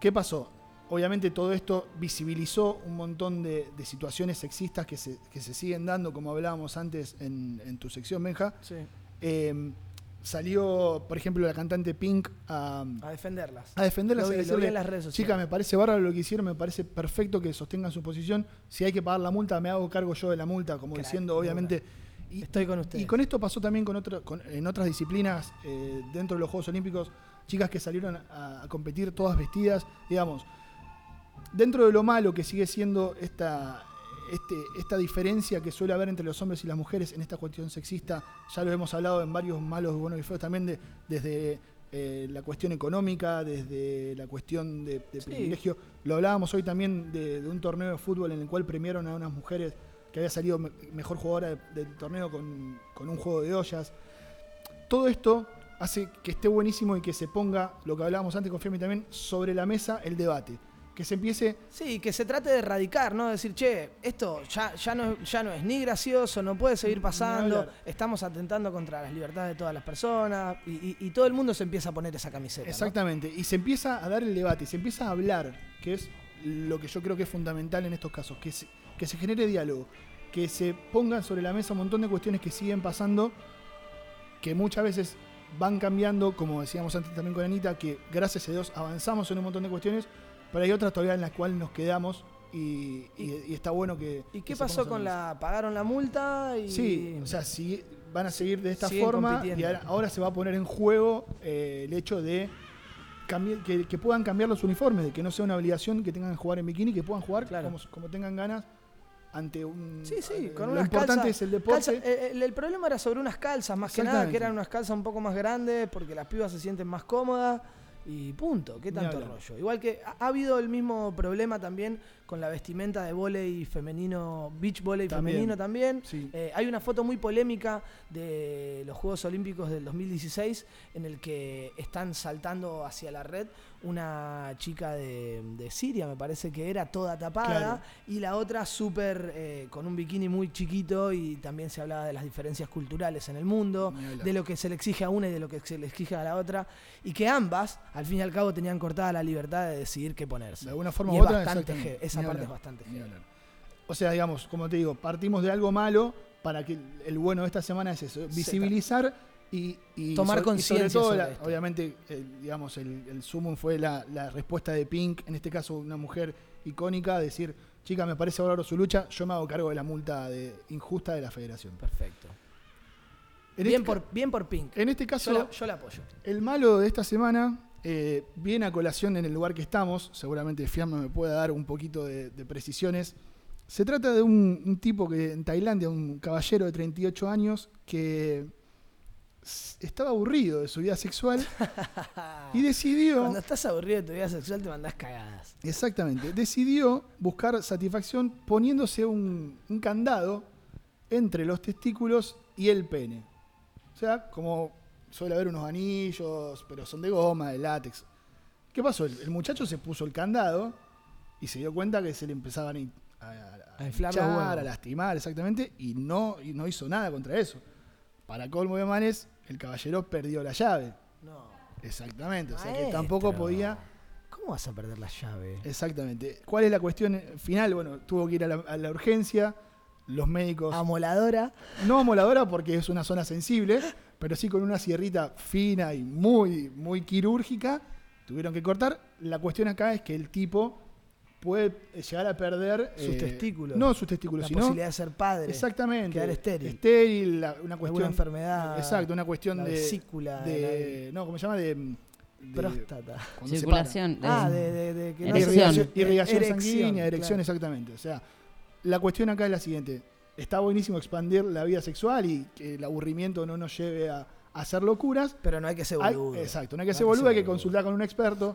¿Qué pasó? Obviamente todo esto visibilizó un montón de, de situaciones sexistas que se, que se siguen dando, como hablábamos antes en, en tu sección, Benja. Sí. Eh, salió, por ejemplo, la cantante Pink a, A defenderlas. a defenderlas Lo vi- decirle, en las redes sociales. Chica, me parece bárbaro lo que hicieron, me parece perfecto que sostengan su posición. Si hay que pagar la multa, me hago cargo yo de la multa, como Crack, diciendo, obviamente. Y, Estoy con ustedes. y con esto pasó también con otro, con- en otras disciplinas eh, dentro de los Juegos Olímpicos. chicas que salieron a, a competir todas vestidas, digamos, dentro de lo malo que sigue siendo esta, este, esta diferencia que suele haber entre los hombres y las mujeres en esta cuestión sexista, ya lo hemos hablado en varios malos, buenos y feos también, de- desde eh, la cuestión económica, desde la cuestión de, de privilegio. Lo hablábamos hoy también de, de un torneo de fútbol en el cual premiaron a unas mujeres que había salido me- mejor jugadora de- del torneo con, con un juego de ollas. Todo esto hace que esté buenísimo y que se ponga, lo que hablábamos antes con Femi también, sobre la mesa el debate. Que se empiece Sí, que se trate de erradicar, ¿no? Decir, che, esto ya, ya, no, ya no es ni gracioso, no puede seguir pasando, estamos atentando contra las libertades de todas las personas y, y- y todo el mundo se empieza a poner esa camiseta. ¿no? Exactamente, y se empieza a dar el debate, se empieza a hablar, que es lo que yo creo que es fundamental en estos casos, que se, que se genere diálogo, que se pongan sobre la mesa un montón de cuestiones que siguen pasando, que muchas veces van cambiando, como decíamos antes también con Anita, que gracias a Dios avanzamos en un montón de cuestiones, pero hay otras todavía en las cuales nos quedamos y, y- y está bueno que... ¿Y qué pasó con la... pagaron la multa y... Sí, o sea, si van a seguir de esta forma y ahora, ahora se va a poner en juego eh, el hecho de que, que puedan cambiar los uniformes, de que no sea una obligación que tengan que jugar en bikini, que puedan jugar Claro. como, como tengan ganas ante un... Sí, sí, eh, con lo unas importante calzas- es el deporte. calza- eh, el, el problema era sobre unas calzas, más que nada, que eran unas calzas un poco más grandes porque las pibas se sienten más cómodas y punto. ¿Qué tanto rollo? Igual que ha, ha habido el mismo problema también con la vestimenta de volei femenino, beach También. femenino también. Sí. Eh, hay una foto muy polémica de los Juegos Olímpicos del 2016 en el que están saltando hacia la red una chica de, de Siria, me parece que era toda tapada, Claro. y la otra súper eh, con un bikini muy chiquito y también se hablaba de las diferencias culturales en el mundo, de lo que se le exige a una y de lo que se le exige a la otra, y que ambas, al fin y al cabo, tenían cortada la libertad de decidir qué ponerse. De alguna forma Y u otra, bastante esa parte es bastante. O sea, digamos, como te digo, partimos de algo malo para que el bueno de esta semana es eso, visibilizar y, y Tomar so- conciencia sobre todo, sobre la- esto. obviamente, el, digamos, el, el sumum fue la, la respuesta de Pink, en este caso una mujer icónica, decir, chica, me parece bárbaro su lucha, yo me hago cargo de la multa de, injusta de la federación. Perfecto. En bien, este por, bien por Pink. En este caso, Yo la, yo la apoyo. el malo de esta semana eh, viene a colación en el lugar que estamos. Seguramente Fiamma me pueda dar un poquito de, de precisiones. Se trata de un, un tipo que en Tailandia, un caballero de 38 años, que estaba aburrido de su vida sexual y decidió, Cuando estás aburrido de tu vida sexual te mandás cagadas. exactamente, decidió buscar satisfacción poniéndose un, un candado entre los testículos y el pene. O sea, como suele haber unos anillos, pero son de goma, de látex. ¿Qué pasó? El, el muchacho se puso el candado y se dio cuenta que se le empezaban a, a, a- A inflar hinchar, a lastimar, exactamente, y no, y no hizo nada contra eso. Para colmo de manes, el caballero perdió la llave. No. Exactamente, o sea que Maestro. tampoco podía... ¿Cómo vas a perder la llave? Exactamente. ¿Cuál es la cuestión final? Bueno, tuvo que ir a la, a la urgencia, los médicos... Amoladora. No amoladora porque es una zona sensible, pero sí con una sierrita fina y muy, muy quirúrgica. Tuvieron que cortar. La cuestión acá es que el tipo puede llegar a perder Sus eh, testículos. No sus testículos, La sino posibilidad de ser padre. exactamente Quedar estéril. estéril, la- una cuestión Alguna enfermedad. Exacto, una cuestión la de vesícula, de no, ¿cómo se llama? De, de- Próstata. Circulación. Ah, eh, de, de, de que no se- irrigación, irrigación Erección, sanguínea, erección, claro. exactamente. O sea, la cuestión acá es la siguiente. Está buenísimo expandir la vida sexual y que el aburrimiento no nos lleve a, a hacer locuras. Pero no hay que ser Hay- boludo. exacto, no hay que ser boludo, hay que consultar con un experto.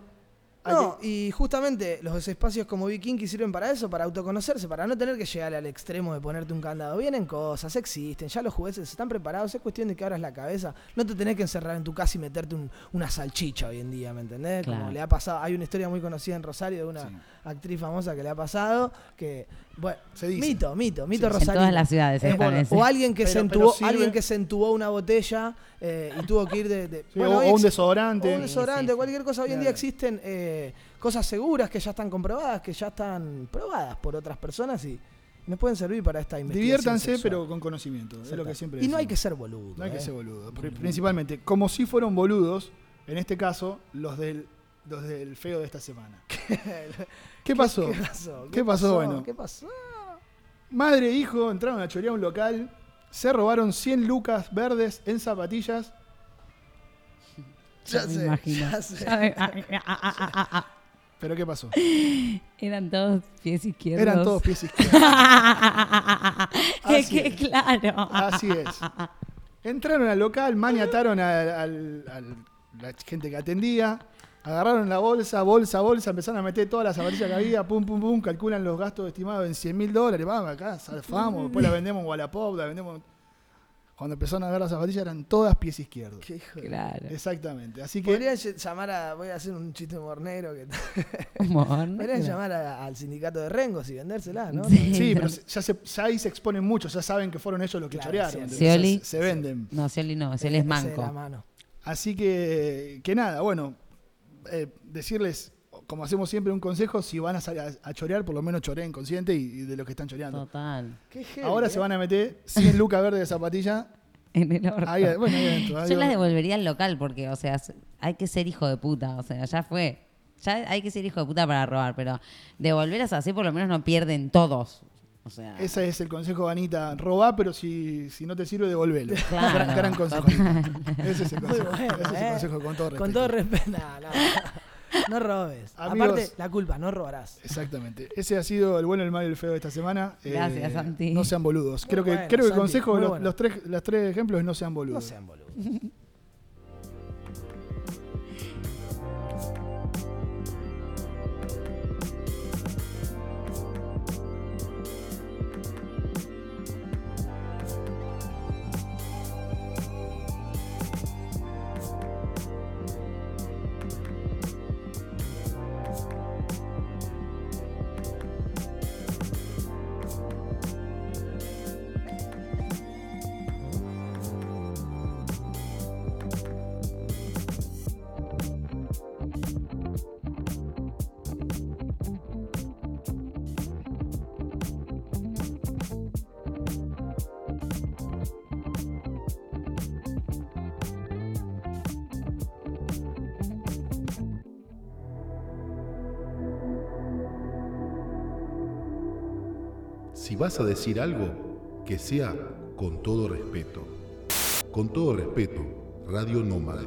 Hay No, que- y justamente los espacios como Vikingi sirven para eso, para autoconocerse, para no tener que llegar al extremo de ponerte un candado. Vienen cosas, existen, ya los jueces están preparados, es cuestión de que abras la cabeza. No te tenés que encerrar en tu casa y meterte un- una salchicha hoy en día, ¿me entendés? Como le ha pasado, hay una historia muy conocida en Rosario de una Sí. actriz famosa que le ha pasado, que, bueno, Se dice. mito, mito, mito Sí, en Rosario. todas las ciudades, Eh, parece. o alguien que, Pero- se entubó, alguien que se entubó una botella eh, y tuvo que ir de... de- Sí, bueno, o, un desodorante. o un desodorante, sí, cualquier cosa. Hoy en día existen eh, cosas seguras que ya están comprobadas, que ya están probadas por otras personas y nos pueden servir para esta investigación. Diviértanse, sexual. pero con conocimiento. Es lo que siempre Y no hay que ser boludo. No hay que eh. ser boludo. Pri- Principalmente, como si fueron boludos, en este caso, los del, los del feo de esta semana. ¿Qué pasó? ¿Qué pasó? ¿Qué pasó? Bueno. ¿Qué pasó? Madre e hijo entraron a chorear un local, se robaron 100 lucas verdes en zapatillas Ya me sé, imagino. ya sé. ¿Pero qué pasó? Eran todos pies izquierdos. Eran todos pies izquierdos. es Así que es. claro. Así es. Entraron al local, maniataron al, al- al- la gente que atendía, agarraron la bolsa, bolsa, bolsa, empezaron a meter todas las zapatillas que había, pum, pum, pum, calculan los gastos estimados en 100 mil dólares, vamos acá, zafamos, después la vendemos en Wallapop, la vendemos... Cuando empezaron a ver las zapatillas eran todas pies izquierdos. Qué hijo de- Claro. Exactamente. Así que Podrían ll- llamar a. Voy a hacer un chiste mornero. Que Podrían llamar a- al sindicato de Rengos y vendérsela, ¿no? Sí. Sí, pero ya, se- ya ahí se exponen mucho, ya saben que fueron ellos los que Claro, chorearon. sí, se, se venden. No, Scioli no, Scioli es la manco. mano. Así que, que nada, bueno, eh, decirles, como hacemos siempre, un consejo, si van a, sal- a, a chorear, por lo menos choreen consciente y, y de lo que están choreando. Total. Qué Ahora ¿eh? se van a meter 100 lucas verdes de zapatilla. En el orto. Ahí, bueno, ahí adentro. ahí Yo las devolvería al local porque, o sea, hay que ser hijo de puta. O sea, ya fue. Ya hay que ser hijo de puta para robar, pero devolverlas así por lo menos no pierden todos. O sea, Ese es el consejo, Anita. Robá, pero si, si no te sirve, devolvelo. Claro, gran, gran consejo. Ese es el consejo. bueno, Ese es el ¿eh? consejo con todo respeto. Con todo respeto. No, no. No robes. Amigos. Aparte, la culpa, no robarás. Exactamente. Ese ha sido el bueno, el malo y el feo de esta semana. Eh, Gracias, Santi. No sean boludos. Creo que, creo que el consejo, los, bueno. los tres, los tres ejemplos es no sean No boludos. sean boludos. Vas a decir algo, que sea con todo respeto. Con todo respeto, Radio Nómada.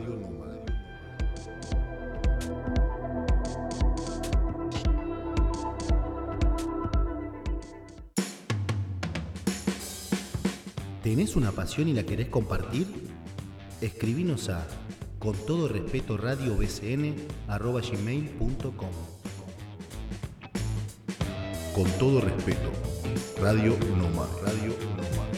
¿Tenés una pasión y la querés compartir? Escribinos a con todo respeto radio arroba gmail.com. Con todo respeto, Radio Nómada. Radio Nómada.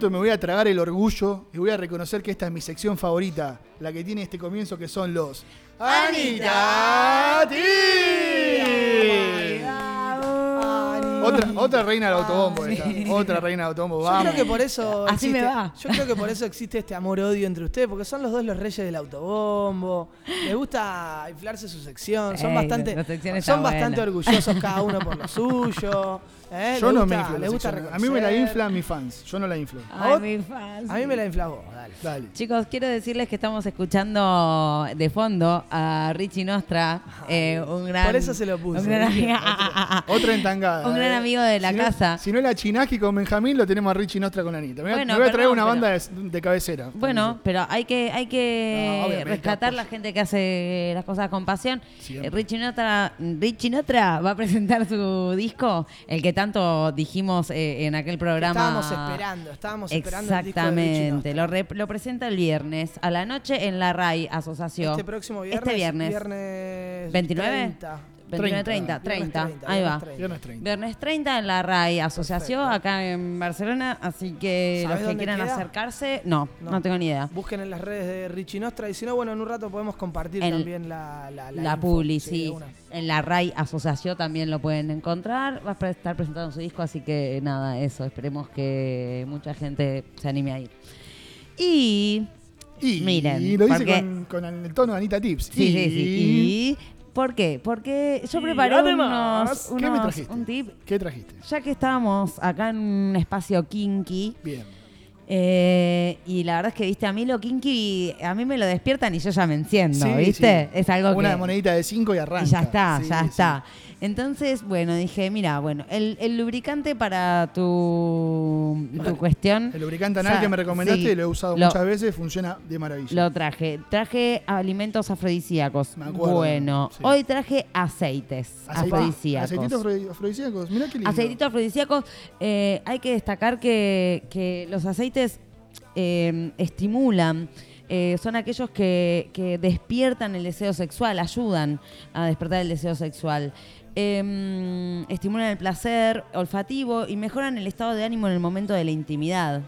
Momento me voy a tragar el orgullo y voy a reconocer que esta es mi sección favorita, la que tiene este comienzo que son los Anita Otra, otra reina del autobombo esta. Otra reina del autobombo. Yo Vamos. creo que por eso. Así me existe- va. Yo creo que por eso existe este amor-odio entre ustedes, porque son los dos los reyes del autobombo. Les gusta inflarse su sección. Son Ey, bastante, son bastante buena. orgullosos cada uno por lo suyo. ¿eh? Yo Les no gusta- me inflo. les gusta. A mí me la inflan mis fans. Yo no la inflo. Ay, vos- mi fans. A mí me la inflas vos, dale. Dale. Chicos, quiero decirles que estamos escuchando de fondo a Richie Nostra, eh, un gran... Por eso se lo puse, Un gran, ¿viste? Otra entangada. Un gran eh. amigo de la Si no- casa. si no era Chinaski con Benjamín, lo tenemos a Richie Nostra con Anita. Me, voy a- Bueno, me voy a traer una pero- banda de, de cabecera. Bueno, pero hay que, hay que rescatar la gente que hace las cosas con pasión. Siempre. Eh, Richie Notra, Richie Notra va a presentar su disco, el que tanto dijimos eh, en aquel programa. Estábamos esperando, estábamos esperando el disco de Exactamente. Lo, re- lo presenta el viernes a la noche en la RAI Asociación. Este próximo viernes. Este viernes. Viernes 29. 30. 29, 30, 30. 30, Viernes ahí va. 30. Viernes 30. Viernes 30 en la RAI Asociación, Perfecto. acá en Barcelona. Así que ¿Sabés los que quieran queda? acercarse, no, no, No. tengo ni idea. Busquen en las redes de Richie Nostra y si no, bueno, en un rato podemos compartir también la, la, La, info. publi, Sí. En la RAI Asociación también lo pueden encontrar. Va a estar presentando su disco, así que nada, eso. Esperemos que mucha gente se anime a ir. Y. Y, Miren, y lo dice porque- con, con el tono de Anita Tips. Sí, y, sí, sí. Y ¿Por qué? Porque yo preparé además, unos, ¿qué me unos- trajiste? un tip. ¿Qué trajiste? Ya que estábamos acá en un espacio kinky, Bien. Eh, y la verdad es que, viste, a mí lo kinky, a mí me lo despiertan y yo ya me enciendo, Sí, ¿viste? sí. Es algo Una que... monedita de 5 y arranca. Y ya está, Sí, ya está. Entonces, bueno, dije, mira, bueno, el, el lubricante para tu, tu cuestión. El lubricante anal o sea, que me recomendaste, lo he usado lo- muchas veces, funciona de maravilla. Lo traje. Traje alimentos afrodisíacos. Me acuerdo, Bueno, hoy traje aceites Aceite- afrodisíacos. Aceititos afro- afrodisíacos, mirá qué lindo. Aceititos afrodisíacos. eh, hay que destacar que, que los aceites eh, estimulan. eh, son aquellos que, que despiertan el deseo sexual, ayudan a despertar el deseo sexual. Em, estimulan el placer olfativo y mejoran el estado de ánimo en el momento de la intimidad.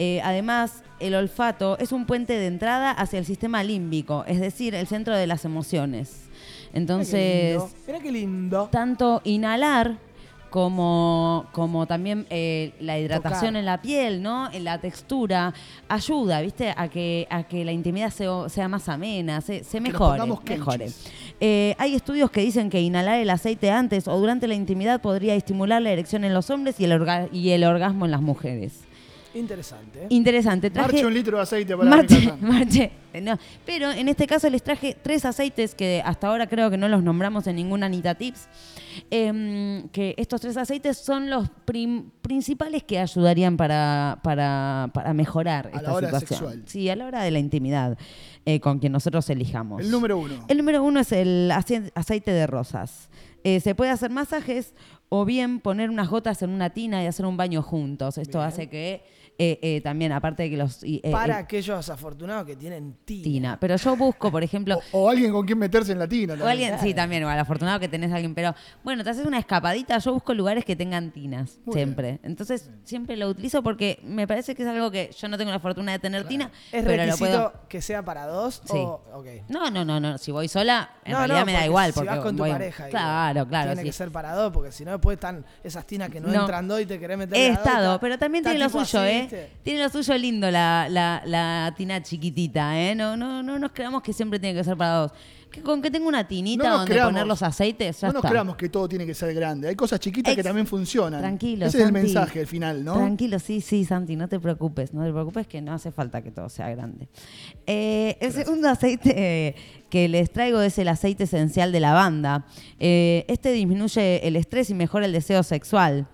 Eh, además, el olfato es un puente de entrada hacia el sistema límbico, es decir, el centro de las emociones. Entonces, Mira qué lindo. tanto inhalar como, como también eh, la hidratación Tocar. en la piel, ¿no? En la textura, ayuda, ¿viste? A que, a que la intimidad sea, sea más amena, se, se mejore. mejore. Eh, hay estudios que dicen que inhalar el aceite antes o durante la intimidad podría estimular la erección en los hombres y el, orga- y el orgasmo en las mujeres. Interesante. ¿eh? Interesante. Traje, Marche un litro de aceite para Marche, marche. No, Pero en este caso les traje tres aceites que hasta ahora creo que no los nombramos en ninguna Anita Tips. Em, que estos tres aceites son los principales que ayudarían para, para, para mejorar A la esta hora situación. sexual. Sí, a la hora de la intimidad eh, con quien nosotros elijamos. El número uno. El número uno es el ace- aceite de rosas. Eh, se puede hacer masajes o bien poner unas gotas en una tina y hacer un baño juntos. Esto hace que eh, eh, también, aparte de que los... eh, Para aquellos afortunados que tienen tina. tina. Pero yo busco, por ejemplo... O alguien con quien meterse en la tina. O también. alguien, sí, también, o al afortunado que tenés a alguien, pero bueno, te haces una escapadita, yo busco lugares que tengan tinas, Muy siempre. Entonces, siempre lo utilizo porque me parece que es algo que yo no tengo la fortuna de tener tina, ¿Es pero lo requisito puedo... que sea para dos? Sí. O, ok. No, no, no, no, si voy sola, en No, realidad no, me da porque igual. Si Porque vas con tu voy- pareja. Claro, claro. Tiene sí. que ser para dos, porque si no, después están esas tinas que no, No. entran dos y te querés meter He la estado, está- pero también tiene lo suyo, así, ¿eh? ¿viste? Tiene lo suyo lindo la, la, la tina chiquitita, ¿eh? No, no, no nos creamos que siempre tiene que ser para dos. Que con que tenga una tinita No donde creamos- poner los aceites, ya no nos está. creamos que todo tiene que ser grande. Hay cosas chiquitas que también funcionan. Tranquilo, Ese es el mensaje al final, ¿no? Tranquilo, sí, sí, Santi, no te preocupes, no te preocupes que no hace falta que todo sea grande. Eh, el segundo aceite que les traigo es el aceite esencial de lavanda. Eh, este disminuye el estrés y mejora el deseo sexual.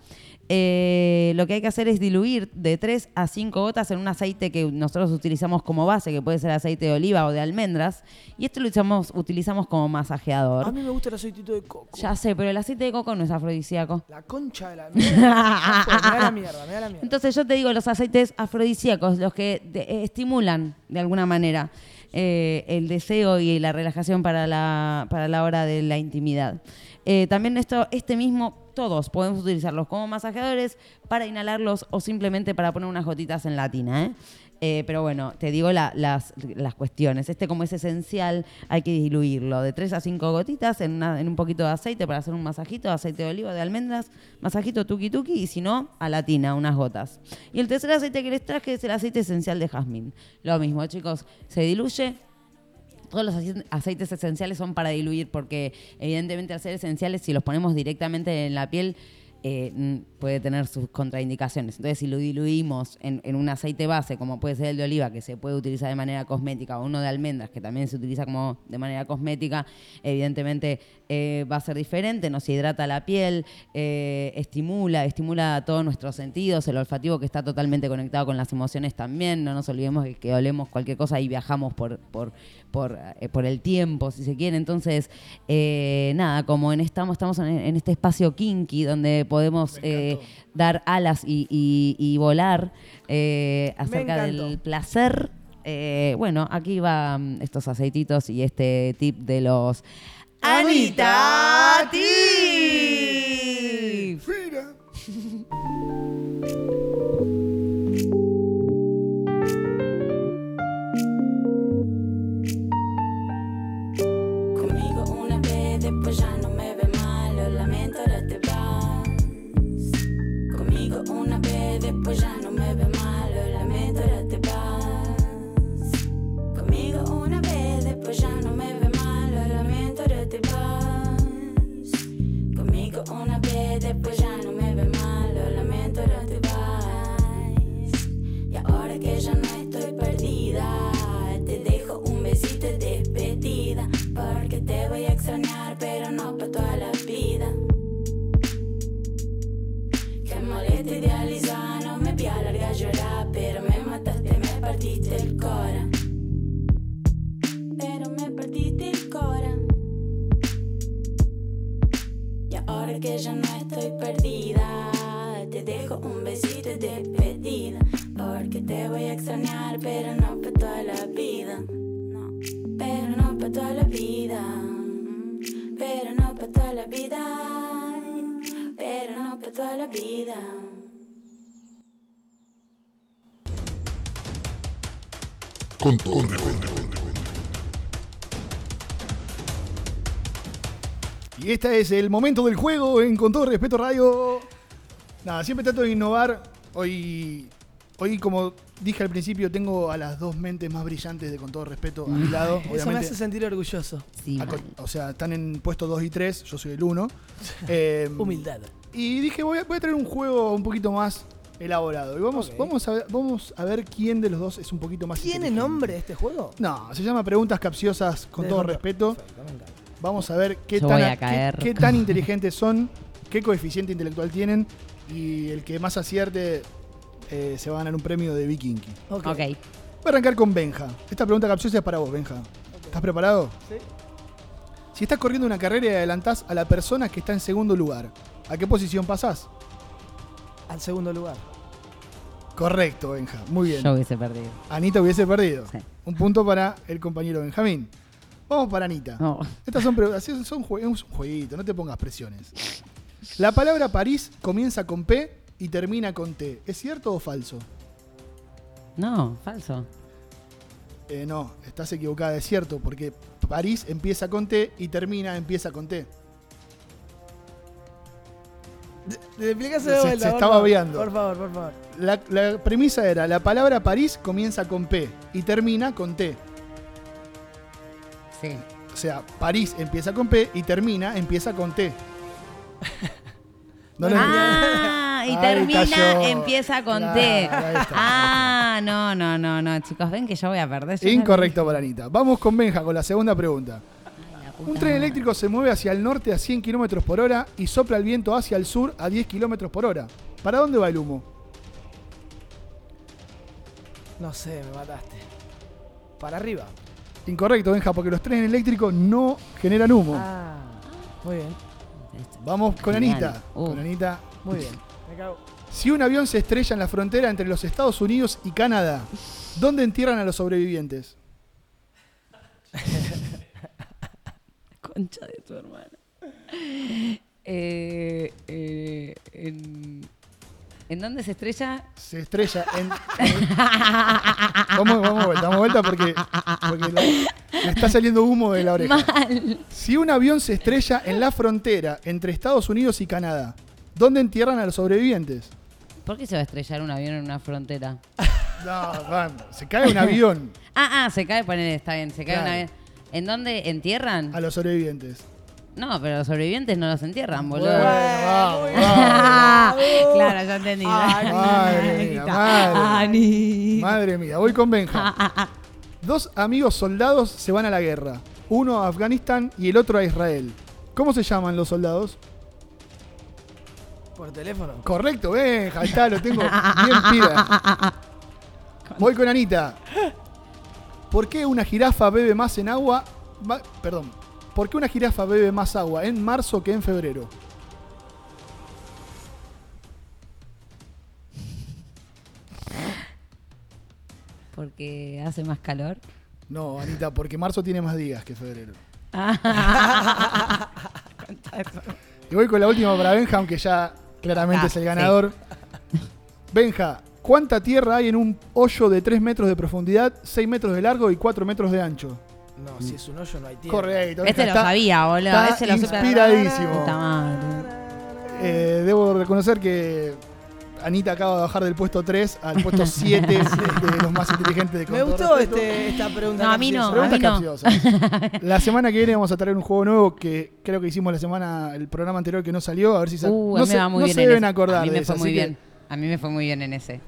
Eh, lo que hay que hacer es diluir de 3 a 5 gotas en un aceite que nosotros utilizamos como base, que puede ser aceite de oliva o de almendras, y esto lo usamos, utilizamos como masajeador. A mí me gusta el aceitito de coco. Ya sé, pero el aceite de coco no es afrodisíaco. La concha de la mierda. Me da la mierda, me da la mierda. Entonces yo te digo los aceites afrodisíacos, los que eh, estimulan de alguna manera eh, el deseo y la relajación para la, para la hora de la intimidad. Eh, también esto, este mismo, todos podemos utilizarlos como masajeadores para inhalarlos o simplemente para poner unas gotitas en la tina. ¿eh? Eh, pero bueno, te digo la- las, las cuestiones. Este como es esencial, hay que diluirlo de 3 a 5 gotitas en, una- en un poquito de aceite para hacer un masajito, aceite de oliva, de almendras, masajito tuki tuki y si no, a la tina, unas gotas. Y el tercer aceite que les traje es el aceite esencial de jazmín. Lo mismo, chicos, se diluye, todos los ace- aceites esenciales son para diluir porque evidentemente al ser esenciales si los ponemos directamente en la piel eh, puede tener sus contraindicaciones. Entonces si lo diluimos en, un aceite base como puede ser el de oliva que se puede utilizar de manera cosmética o uno de almendras que también se utiliza como de manera cosmética, evidentemente eh, va a ser diferente, nos hidrata la piel, eh, estimula, estimula todos nuestros sentidos, el olfativo que está totalmente conectado con las emociones también, no nos olvidemos de que olemos cualquier cosa y viajamos por, por, eh, por el tiempo, si se quiere. Entonces, eh, nada, como en estamos, estamos en, en este espacio kinky donde podemos eh, dar alas y, y- y volar acerca del placer. bueno, aquí van estos aceititos y este tip de los Anita Tips. Mira. Después ya no me ve mal, lamento, ahora te vas. Conmigo una vez, después ya no Con todo respeto. Y este es el momento del juego en Con todo respeto radio. Nada, siempre trato de innovar. Hoy, hoy como dije al principio, tengo a las dos mentes más brillantes de Con todo respeto a mi lado. Eso me hace sentir orgulloso. Sí, o sea, están en puesto 2 y 3, yo soy el 1. Humildad. Y dije, voy a, voy a traer un juego un poquito más elaborado. Y vamos, vamos, a ver, vamos a ver quién de los dos es un poquito más ¿Tiene inteligente. nombre este juego? No, se llama Preguntas Capciosas con De todo respeto. Perfecto. Vamos a ver qué Yo tan, a qué- tan inteligentes son, qué coeficiente intelectual tienen. Y el que más acierte eh, se va a ganar un premio de Vikinky. Ok. Ok. Voy a arrancar con Benja. Esta pregunta capciosa es para vos, Benja. ¿Estás preparado? Sí. Si estás corriendo una carrera y adelantás a la persona que está en segundo lugar, ¿a qué posición pasás? Al segundo lugar. Correcto, Benja. Muy bien. Yo hubiese perdido. Anita hubiese perdido. Sí. Un punto para el compañero Benjamín. Vamos para Anita. No. Estas son preguntas. sí, Son jue- es un jueguito, no te pongas presiones. La palabra París comienza con P y termina con T. ¿Es cierto o falso? No, falso. Eh, no, estás equivocada, es cierto, porque París empieza con T y termina, empieza con T. Se- estaba obviando. Por favor, por favor. La, la premisa era, la palabra París comienza con P y termina con T. Sí. O sea, París empieza con P y termina, empieza con T. No Ah, y Ahí termina, cayó. empieza con Claro, T. Ah, no, no, no, no, chicos, ven que yo voy a perder. Incorrecto para Anita. Vamos con Benja con la segunda pregunta. Un tren madre. eléctrico se mueve hacia el norte a 100 km por hora y sopla el viento hacia el sur a 10 km por hora. ¿Para dónde va el humo? No sé, me mataste. Para arriba. Incorrecto, Benja, porque los trenes eléctricos no generan humo. Ah, muy bien, Vamos con Genial. Anita. Uh. Con Anita. muy bien. Me cago. Si un avión se estrella en la frontera entre los Estados Unidos y Canadá, ¿dónde entierran a los sobrevivientes? Concha de tu hermano. Eh, eh, en, ¿En dónde se estrella? Se estrella en. vamos, vamos vuelta, vamos vuelta porque, porque le está saliendo humo de la oreja. Mal. Si un avión se estrella en la frontera entre Estados Unidos y Canadá, ¿dónde entierran a los sobrevivientes? ¿Por qué se va a estrellar un avión en una frontera? No, se cae un avión Ah, ah, se cae, poner, está bien, se cae Claro. un avión. ¿En dónde entierran? a los sobrevivientes. No, pero los sobrevivientes no los entierran, boludo. Bueno, vamos, muy vamos. claro, ya entendí. Madre mía, madre. Ani. Madre mía, voy con Benja. Dos amigos soldados se van a la guerra. Uno a Afganistán y el otro a Israel. ¿Cómo se llaman los soldados? Por teléfono. Correcto, Benja, ahí está, lo tengo bien pida. Voy con Anita. ¿Por qué una jirafa bebe más en agua? perdón. ¿Por qué una jirafa bebe más agua en marzo que en febrero? Porque hace más calor. No, Anita, porque marzo tiene más días que febrero. Y voy con la última para Benja, aunque ya claramente Ah, es el sí. ganador. Benja, ¿cuánta tierra hay en un hoyo de 3 metros de profundidad, 6 metros de largo y 4 metros de ancho? No, si es un hoyo no hay tierra. Correcto. Este Benja, lo está- sabía, boludo. está Ese lo supe. inspiradísimo. Puta madre. Eh, debo reconocer que Anita acaba de bajar del puesto 3 al puesto 7 de los más inteligentes de Con Me gustó este, esta pregunta. No, a mí no. Preguntas a mí no. La semana que viene vamos a traer un juego nuevo que creo que hicimos la semana, el programa anterior que no salió, a ver si se, Uh, a no mí se, me va muy no bien se en deben ese. acordar A mí de me eso, fue muy así que, bien. A mí me fue muy bien en ese.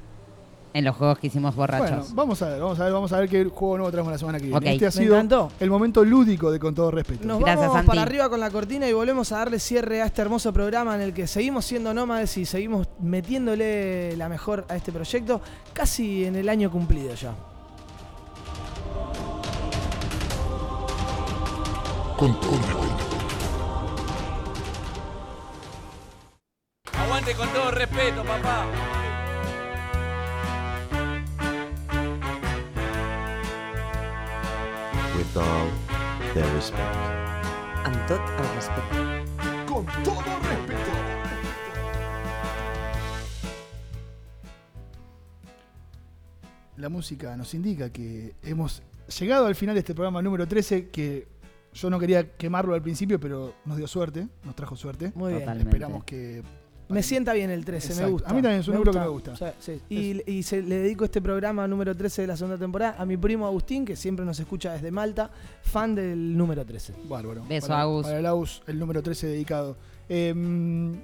En los juegos que hicimos borrachos. Bueno, vamos a ver, vamos a ver, vamos a ver qué juego nuevo traemos la semana que viene. Ok. Este ha sido encantó. el momento lúdico de con todo respeto. Nos Gracias, vamos Santi. para arriba con la cortina y volvemos a darle cierre a este hermoso programa en el que seguimos siendo nómades y seguimos metiéndole la mejor a este proyecto, casi en el año cumplido ya. Con todo respeto. Aguante con todo respeto, papá. With all the respect. Amb tot el respecte. Con todo respeto. La música nos indica que hemos llegado al final de este programa número 13 que yo no quería quemarlo al principio, pero nos dio suerte, nos trajo suerte. Muy bien. Totalmente. Esperamos que Me sienta bien el 13, me gusta. A mí también es un número que me gusta. Sí. Y, y se- le dedico este programa número 13 de la segunda temporada a mi primo Agustín, que siempre nos escucha desde Malta, fan del número 13. Bárbaro. Beso, para, Agus. Para el Agus, el número 13 dedicado. Em,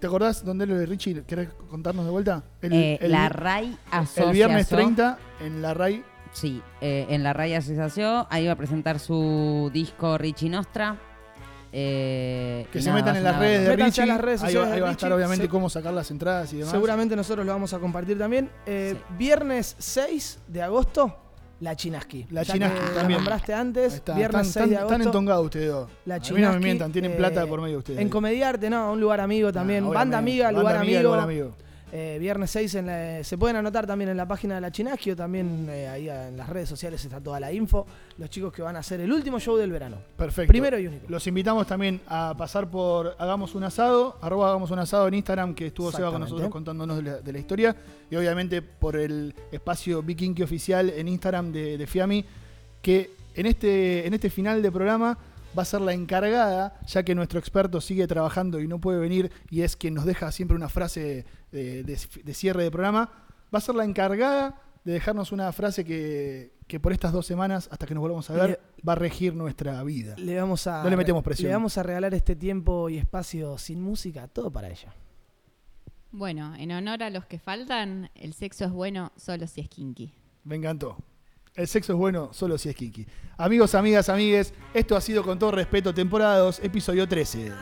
¿Te acordás dónde lo de Richie? ¿Querés contarnos de vuelta? El, Eh, el- la RAI el viernes Asociación- 30 en la RAI. Sí, eh, en la RAI Asociación. Ahí va a presentar su disco Richie Nostra. Eh, Que se nada, metan en las redes de Richie. a las redes ahí va, ahí a estar obviamente Se- cómo sacar las entradas y demás. Seguramente nosotros lo vamos a compartir también. Eh, Viernes 6 de agosto, la Chinaski. La Chinaski también. nombraste antes. Está. Viernes Están- 6 de agosto. están entongados ustedes dos. La A mí no Chinaski, me mientan, tienen eh, plata por medio de ustedes. En Comediarte, no, un lugar amigo también. Ah, Banda amiga, Banda lugar amiga, amigo. lugar amigo. Eh, viernes 6 en la- se pueden anotar también en la página de la Chinaski o también eh, ahí en las redes sociales está toda la info. Los chicos que van a hacer el último show del verano. Perfecto. Primero y único. Los invitamos también a pasar por Hagamos un asado, arroba Hagamos un asado en Instagram, que estuvo Seba con nosotros contándonos de la, de la historia. Y obviamente por el espacio Vikinky oficial en Instagram de, de Fiami, que en este, en este final de programa va a ser la encargada, ya que nuestro experto sigue trabajando y no puede venir, y es quien nos deja siempre una frase de, de- de cierre de programa, va a ser la encargada de dejarnos una frase que, que por estas dos semanas, hasta que nos volvamos a ver, va a regir nuestra vida. Le vamos a No le metemos presión. Le vamos a regalar este tiempo y espacio sin música, todo para ella. Bueno, en honor a los que faltan, el sexo es bueno solo si es kinky. Me encantó. El sexo es bueno solo si es kinky. Amigos, amigas, amigues, esto ha sido con todo respeto temporada 2, episodio 13.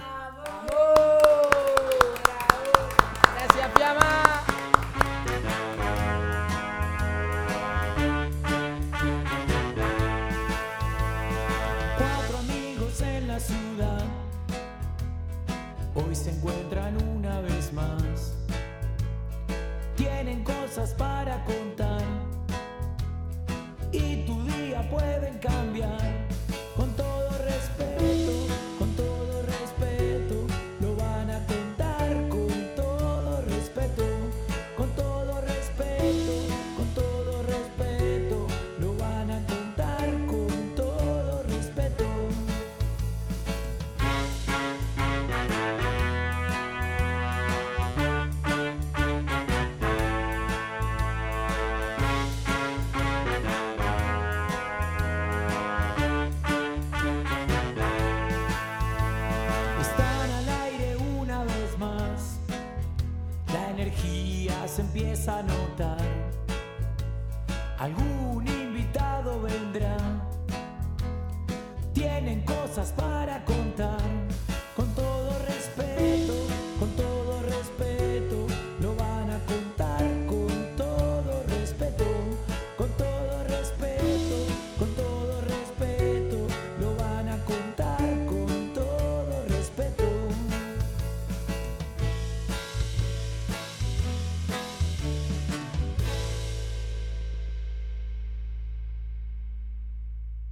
La